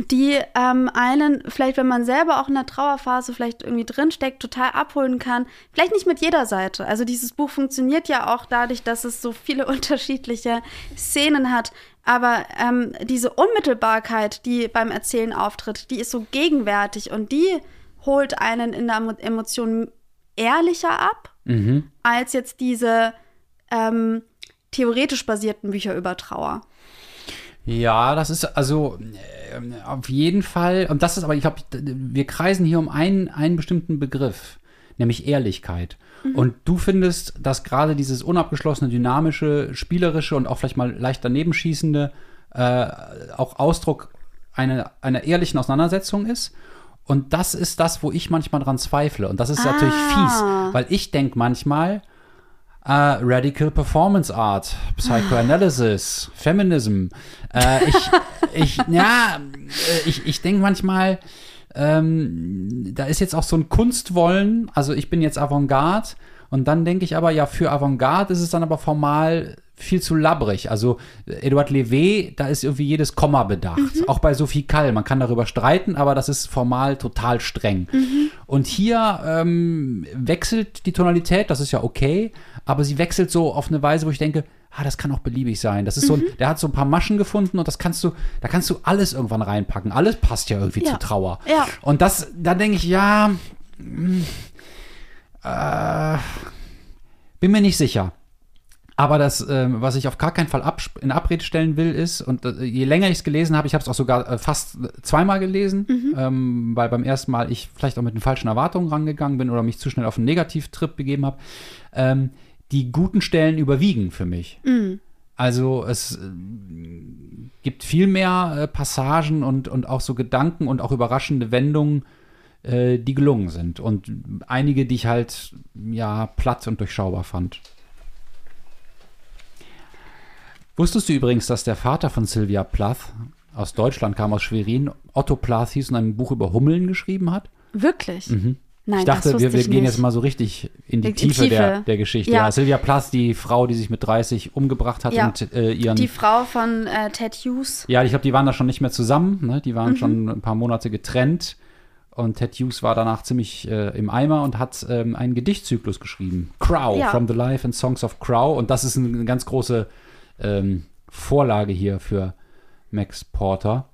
die ähm, einen, vielleicht wenn man selber auch in der Trauerphase vielleicht irgendwie drinsteckt, total abholen kann. Vielleicht nicht mit jeder Seite. Also dieses Buch funktioniert ja auch dadurch, dass es so viele unterschiedliche Szenen hat. Aber ähm, diese Unmittelbarkeit, die beim Erzählen auftritt, die ist so gegenwärtig und die holt einen in der Emo- Emotion ehrlicher ab, mhm. als jetzt diese ähm, theoretisch basierten Bücher über Trauer. Ja, das ist also ähm, auf jeden Fall, und das ist aber, ich glaube, wir kreisen hier um einen, einen bestimmten Begriff, nämlich Ehrlichkeit. Und du findest, dass gerade dieses unabgeschlossene, dynamische, spielerische und auch vielleicht mal leicht daneben schießende äh, auch Ausdruck einer, einer ehrlichen Auseinandersetzung ist. Und das ist das, wo ich manchmal dran zweifle. Und das ist natürlich fies, weil ich denke manchmal, äh, Radical Performance Art, Psychoanalysis, Feminism. Äh, ich, ich, ja, äh, ich, ich denke manchmal, ähm, da ist jetzt auch so ein Kunstwollen, also ich bin jetzt Avantgarde und dann denke ich aber, ja, für Avantgarde ist es dann aber formal viel zu labbrig. Also äh, Eduard Levé, da ist irgendwie jedes Komma bedacht. Auch bei Sophie Kall, man kann darüber streiten, aber das ist formal total streng. Und hier ähm, wechselt die Tonalität, das ist ja okay, aber sie wechselt so auf eine Weise, wo ich denke, ah, das kann auch beliebig sein. Das ist so, ein, der hat so ein paar Maschen gefunden und das kannst du, da kannst du alles irgendwann reinpacken. Alles passt ja irgendwie Ja. zu Trauer. Ja. Und das, da denke ich, ja, mm, äh, bin mir nicht sicher. Aber das, ähm, was ich auf gar keinen Fall in Abrede stellen will, ist, und äh, je länger ich es gelesen habe, ich habe es auch sogar äh, fast zweimal gelesen, ähm, weil beim ersten Mal ich vielleicht auch mit den falschen Erwartungen rangegangen bin oder mich zu schnell auf einen Negativtrip begeben habe. Ähm, die guten Stellen überwiegen für mich. Also es äh, gibt viel mehr äh, Passagen und, und auch so Gedanken und auch überraschende Wendungen, äh, die gelungen sind. Und einige, die ich halt ja platt und durchschaubar fand. Wusstest du übrigens, dass der Vater von Sylvia Plath aus Deutschland kam, aus Schwerin, Otto Plath hieß und ein Buch über Hummeln geschrieben hat? Wirklich? Nein, Mhm. ich dachte, wir, wir ich gehen jetzt mal so richtig in die In Tiefe, Tiefe. Der, der Geschichte. Ja. Ja. Sylvia Plath, die Frau, die sich mit 30 umgebracht hat Ja. und äh, ihren Die Frau von äh, Ted Hughes. Ja, ich glaube, die waren da schon nicht mehr zusammen. Ne? Die Mhm. waren schon ein paar Monate getrennt. Und Ted Hughes war danach ziemlich äh, im Eimer und hat ähm, einen Gedichtzyklus geschrieben. Crow, Ja. From the Life and Songs of Crow. Und das ist eine ganz große ähm, Vorlage hier für Max Porter.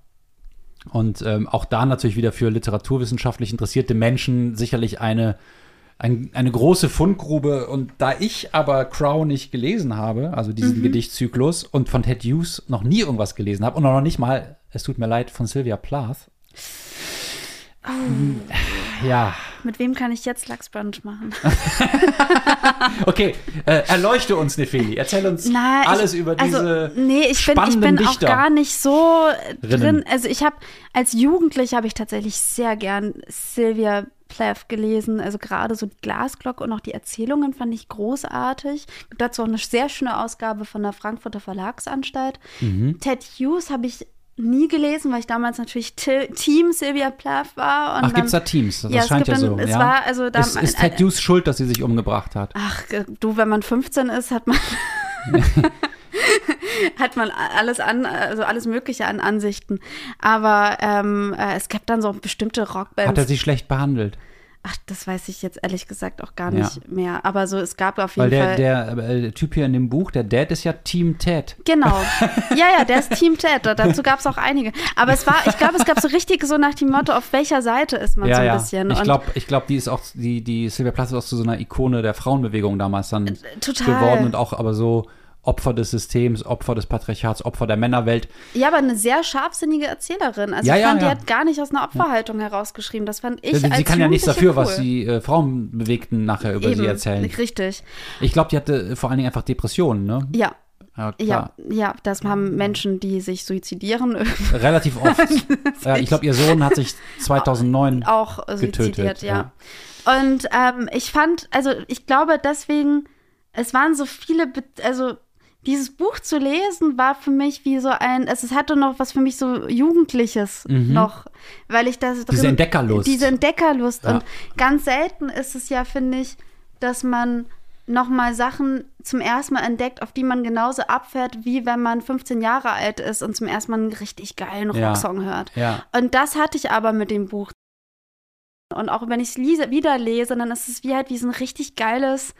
Und ähm, auch da natürlich wieder für literaturwissenschaftlich interessierte Menschen sicherlich eine, ein, eine große Fundgrube. Und da ich aber Crow nicht gelesen habe, also diesen Gedichtzyklus, und von Ted Hughes noch nie irgendwas gelesen habe und auch noch nicht mal, es tut mir leid, von Sylvia Plath. Ja, Mit wem kann ich jetzt Lachsbrunch machen? okay, äh, erleuchte uns, Nefeli. Erzähl uns Na, ich- alles über diese also, nee, ich bin, ich bin auch gar nicht so drin. Rinnen. Also ich habe als Jugendliche habe ich tatsächlich sehr gern Sylvia Plath gelesen. Also gerade so die Glasglocke und auch die Erzählungen fand ich großartig. Gibt dazu auch eine sehr schöne Ausgabe von der Frankfurter Verlagsanstalt. Mhm. Ted Hughes habe ich nie gelesen, weil ich damals natürlich Ti- Team Sylvia Plath war. Und Ach, dann- gibt's da Teams? Das ja, es scheint gibt ja dann, so. es ja. war also da ist, ist Ted Hughes schuld, dass sie sich umgebracht hat? Ach, äh, du, wenn man 15 ist, hat man hat man alles an, also alles Mögliche an Ansichten. Aber ähm, äh, es gab dann so bestimmte Rockbands. Hat er sie schlecht behandelt? Ach, das weiß ich jetzt ehrlich gesagt auch gar Ja. nicht mehr. Aber so, es gab auf Weil jeden der, Fall. der, äh, der Typ hier in dem Buch, der Dad, ist ja Team Ted. Genau. Ja, ja, der ist Team Ted. Dazu gab es auch einige. Aber es war, ich glaube, es gab so richtig so nach dem Motto, auf welcher Seite ist man ja, so ein ja. bisschen. Ich glaube, ich glaub, die ist auch, die, die Sylvia Plath ist auch zu so einer Ikone der Frauenbewegung damals dann Äh, total. geworden und auch aber so Opfer des Systems, Opfer des Patriarchats, Opfer der Männerwelt. Ja, aber eine sehr scharfsinnige Erzählerin. Also Ja, ich ja, fand, ja. die hat gar nicht aus einer Opferhaltung herausgeschrieben. Das fand ich sie als kann ja nichts dafür, was cool. die äh, Frauenbewegten nachher über Eben, sie erzählen. Richtig. Ich glaube, die hatte äh, vor allen Dingen einfach Depressionen, ne? Ja, Ja, ja, ja, das haben Menschen, die sich suizidieren, Relativ oft. ja, ich glaube, ihr Sohn hat sich 2009 auch suizidiert, Getötet, ja. Und ähm, ich fand, also ich glaube deswegen, es waren so viele, Be also dieses Buch zu lesen war für mich wie so ein, es, es hatte noch was für mich so Jugendliches noch, weil ich das Mhm. Diese Entdeckerlust. Diese Entdeckerlust. Ja. Und ganz selten ist es ja, finde ich, dass man nochmal Sachen zum ersten Mal entdeckt, auf die man genauso abfährt, wie wenn man 15 Jahre alt ist und zum ersten Mal einen richtig geilen Ja. Rocksong hört. Ja. Und das hatte ich aber mit dem Buch. Und auch wenn ich es wieder lese, dann ist es wie halt wie so ein richtig geiles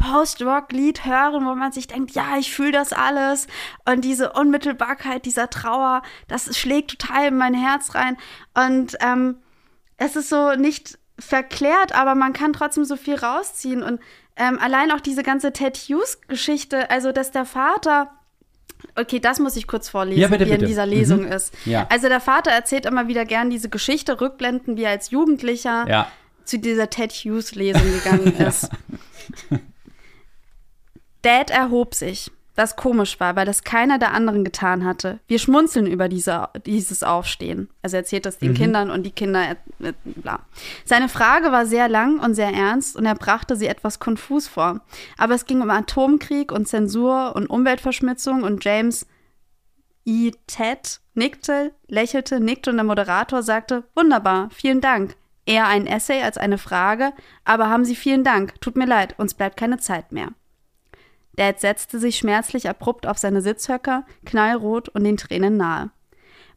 Post-Rock-Lied hören, wo man sich denkt, ja, ich fühle das alles. Und diese Unmittelbarkeit dieser Trauer, das schlägt total in mein Herz rein. Und ähm, es ist so nicht verklärt, aber man kann trotzdem so viel rausziehen. Und ähm, allein auch diese ganze Ted Hughes-Geschichte, also dass der Vater. Okay, das muss ich kurz vorlesen, Ja, bitte, wie in bitte. dieser Lesung Mhm. ist. Ja. Also der Vater erzählt immer wieder gern diese Geschichte, Rückblenden, wie er als Jugendlicher Ja. zu dieser Ted Hughes-Lesung gegangen ist. Dad erhob sich, was komisch war, weil das keiner der anderen getan hatte. Wir schmunzeln über diese, dieses Aufstehen. Also er erzählt das den Kindern und die Kinder, äh, bla. Seine Frage war sehr lang und sehr ernst und er brachte sie etwas konfus vor. Aber es ging um Atomkrieg und Zensur und Umweltverschmutzung und James E. Ted nickte, lächelte, nickte und der Moderator sagte, wunderbar, vielen Dank. Eher ein Essay als eine Frage, aber haben Sie vielen Dank. Tut mir leid, uns bleibt keine Zeit mehr. Dad setzte sich schmerzlich abrupt auf seine Sitzhöcker, knallrot und den Tränen nahe.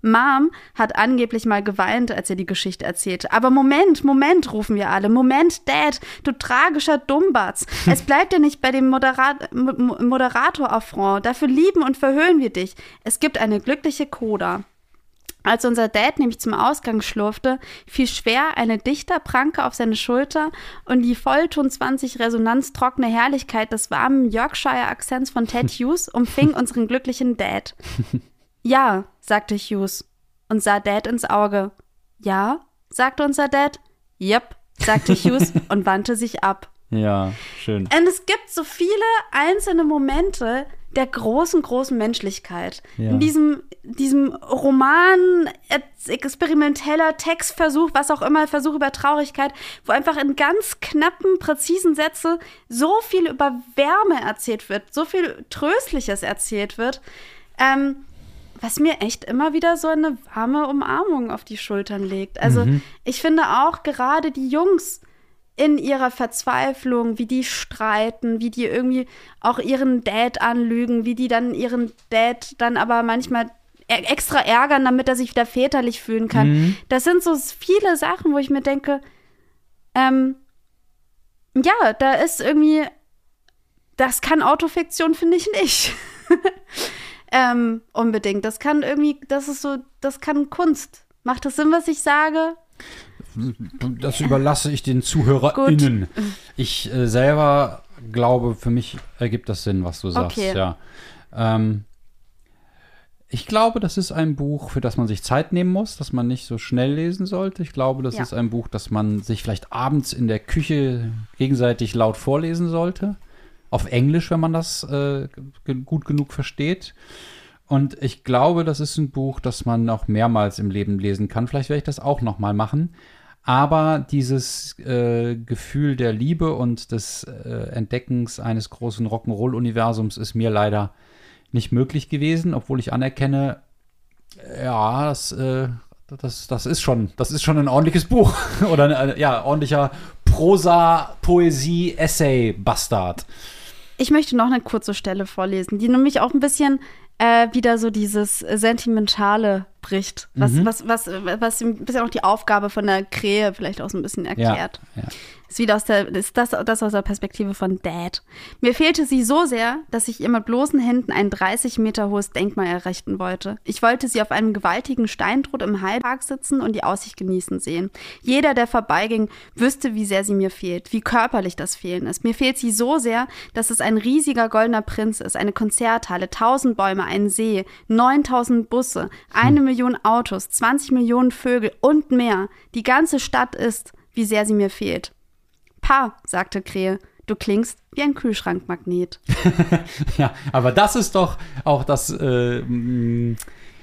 Mom hat angeblich mal geweint, als er die Geschichte erzählte. Aber Moment, Moment, rufen wir alle. Moment, Dad, du tragischer Dummbatz. Es bleibt ja nicht bei dem Moderat Mo- Moderator-Affront. Dafür lieben und verhöhnen wir dich. Es gibt eine glückliche Coda. Als unser Dad nämlich zum Ausgang schlurfte, fiel schwer eine Dichterpranke auf seine Schulter und die Vollton 20 resonanztrockene Herrlichkeit des warmen Yorkshire-Akzents von Ted Hughes umfing unseren glücklichen Dad. Ja, sagte Hughes und sah Dad ins Auge. Ja, sagte unser Dad. Yep, sagte Hughes und wandte sich ab. Ja, schön. Und es gibt so viele einzelne Momente der großen, großen Menschlichkeit. Ja. In diesem, diesem Roman, ex- experimenteller Textversuch, was auch immer, Versuch über Traurigkeit, wo einfach in ganz knappen, präzisen Sätze so viel über Wärme erzählt wird, so viel Tröstliches erzählt wird, ähm, was mir echt immer wieder so eine warme Umarmung auf die Schultern legt. Also ich finde auch gerade die Jungs, in ihrer Verzweiflung, wie die streiten, wie die irgendwie auch ihren Dad anlügen, wie die dann ihren Dad dann aber manchmal e- extra ärgern, damit er sich wieder väterlich fühlen kann. Das sind so viele Sachen, wo ich mir denke, ähm, ja, da ist irgendwie, das kann Autofiktion, finde ich nicht. ähm, unbedingt. Das kann irgendwie, das ist so, das kann Kunst. Macht das Sinn, was ich sage? Das überlasse ich den ZuhörerInnen. Ich äh, selber glaube, für mich ergibt das Sinn, was du sagst. Okay. Ja. Ähm, ich glaube, das ist ein Buch, für das man sich Zeit nehmen muss, das man nicht so schnell lesen sollte. Ich glaube, das Ja. ist ein Buch, das man sich vielleicht abends in der Küche gegenseitig laut vorlesen sollte. Auf Englisch, wenn man das äh, gut genug versteht. Und ich glaube, das ist ein Buch, das man auch mehrmals im Leben lesen kann. Vielleicht werde ich das auch noch mal machen. Aber dieses äh, Gefühl der Liebe und des äh, Entdeckens eines großen Rock'n'Roll-Universums ist mir leider nicht möglich gewesen, obwohl ich anerkenne, ja, das, äh, das, das ist schon, das ist schon ein ordentliches Buch. Oder ein, ja, ordentlicher Prosa, Poesie, Essay, Bastard. Ich möchte noch eine kurze Stelle vorlesen, die nämlich auch ein bisschen äh, wieder so dieses Sentimentale bricht, was, Mhm. was, was, was ein bisschen auch die Aufgabe von der Krähe vielleicht auch so ein bisschen erklärt. ja. Ist wieder aus der, ist das, das aus der Perspektive von Dad. Mir fehlte sie so sehr, dass ich ihr mit bloßen Händen ein 30 Meter hohes Denkmal errichten wollte. Ich wollte sie auf einem gewaltigen Steintrott im Heidepark sitzen und die Aussicht genießen sehen. Jeder, der vorbeiging, wüsste, wie sehr sie mir fehlt, wie körperlich das Fehlen ist. Mir fehlt sie so sehr, dass es ein riesiger goldener Prinz ist, eine Konzerthalle, 1000 Bäume, ein See, 9000 Busse, eine Million Autos, 20 Millionen Vögel und mehr. Die ganze Stadt ist, wie sehr sie mir fehlt. Pa, sagte Krähe, du klingst wie ein Kühlschrankmagnet. Ja, aber das ist doch auch das äh, mh,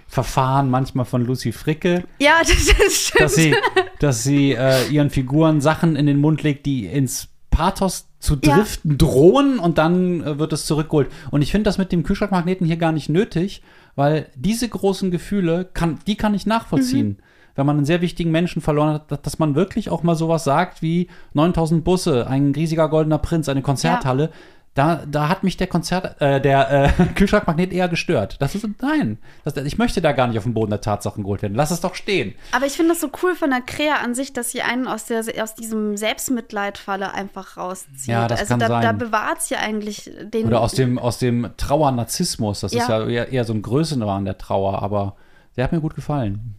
Verfahren manchmal von Lucy Fricke, Ja, das, das stimmt. dass sie, dass sie äh, ihren Figuren Sachen in den Mund legt, die ins Pathos zu Ja. driften drohen und dann äh, wird es zurückgeholt. Und ich finde das mit dem Kühlschrankmagneten hier gar nicht nötig, weil diese großen Gefühle, kann, die kann ich nachvollziehen. Mhm. Wenn man einen sehr wichtigen Menschen verloren hat, dass- man wirklich auch mal sowas sagt wie 9000 Busse, ein riesiger goldener Prinz, eine Konzerthalle. Da, da hat mich der Konzert, äh, der äh, Kühlschrankmagnet eher gestört. Das ist, nein, das, ich möchte da gar nicht auf den Boden der Tatsachen geholt werden. Lass es doch stehen. Aber ich finde das so cool von der Krähe an sich, dass sie einen aus, der, aus diesem Selbstmitleidfalle einfach rauszieht. Ja, das also kann da, da sein. bewahrt sie eigentlich den. Oder aus dem, aus dem Trauernarzissmus. Das ist Ja. ja eher, eher so ein Größenwahn der Trauer, aber der hat mir gut gefallen.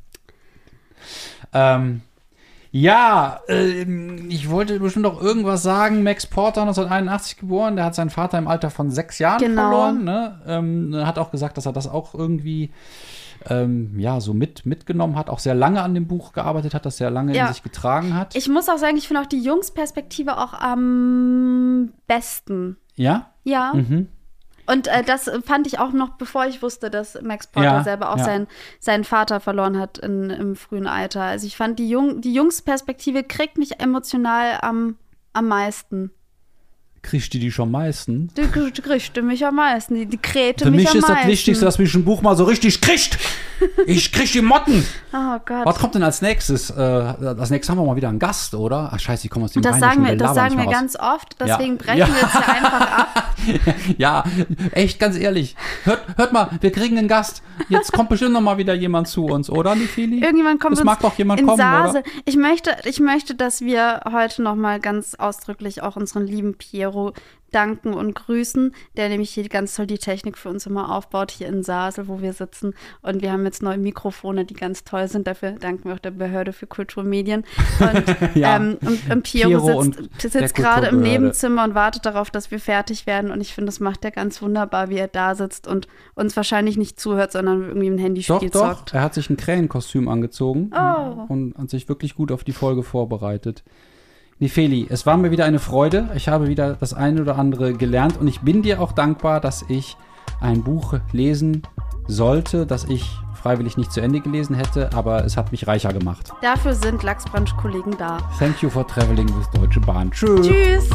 Ähm, ja, ähm, ich wollte bestimmt noch irgendwas sagen. Max Porter, 1981 geboren, der hat seinen Vater im Alter von sechs Jahren Genau. verloren. Ne? Ähm, hat auch gesagt, dass er das auch irgendwie ähm, ja, so mit, mitgenommen hat, auch sehr lange an dem Buch gearbeitet hat, das sehr lange Ja. in sich getragen hat. ich muss auch sagen, ich finde auch die Jungsperspektive auch am besten. ja? Ja. Mhm. Und äh, das fand ich auch noch, bevor ich wusste, dass Max Porter Ja, selber auch ja. seinen, seinen Vater verloren hat in, im frühen Alter. Also ich fand, die, Jung, die Jungsperspektive kriegt mich emotional am, am meisten. Kriegst du die schon meisten? Die, die kriegt mich am meisten. Die, die krähte Für mich, mich am ist das meisten. Wichtigste, dass mich ein Buch mal so richtig kriegt. Ich krieg die Motten. Oh Gott. Was kommt denn als nächstes? Äh, als nächstes haben wir mal wieder einen Gast, oder? Ach scheiße, ich komme aus dem das sagen wir, das sagen wir ganz oft, Ja. deswegen brechen Ja. wir jetzt hier einfach ab. Ja, echt, ganz ehrlich. Hört, hört mal, wir kriegen einen Gast. Jetzt kommt bestimmt noch mal wieder jemand zu uns, oder, Nifili? Irgendjemand kommt Es mag doch jemand in kommen, Sase. oder? Ich möchte, ich möchte, dass wir heute noch mal ganz ausdrücklich auch unseren lieben Piero danken und grüßen, der nämlich hier ganz toll die Technik für uns immer aufbaut, hier in Sasel, wo wir sitzen. Und wir haben jetzt neue Mikrofone, die ganz toll sind. Dafür danken wir auch der Behörde für Kulturmedien. Und, Ja. ähm, und, und Piero, Piero sitzt, und sitzt gerade im. Nebenzimmer und wartet darauf, dass wir fertig werden. Und ich finde, das macht er ganz wunderbar, wie er da sitzt und uns wahrscheinlich nicht zuhört, sondern irgendwie ein Doch, Handyspiel doch. zockt. Er hat sich ein Krähenkostüm angezogen Oh. und hat sich wirklich gut auf die Folge vorbereitet. Nifeli, es war mir wieder eine Freude. Ich habe wieder das eine oder andere gelernt und ich bin dir auch dankbar, dass ich ein Buch lesen sollte, das ich freiwillig nicht zu Ende gelesen hätte, aber es hat mich reicher gemacht. Dafür sind Lachsbrunch-Kollegen da. Thank you for traveling with Deutsche Bahn. Tschüss. Tschüss.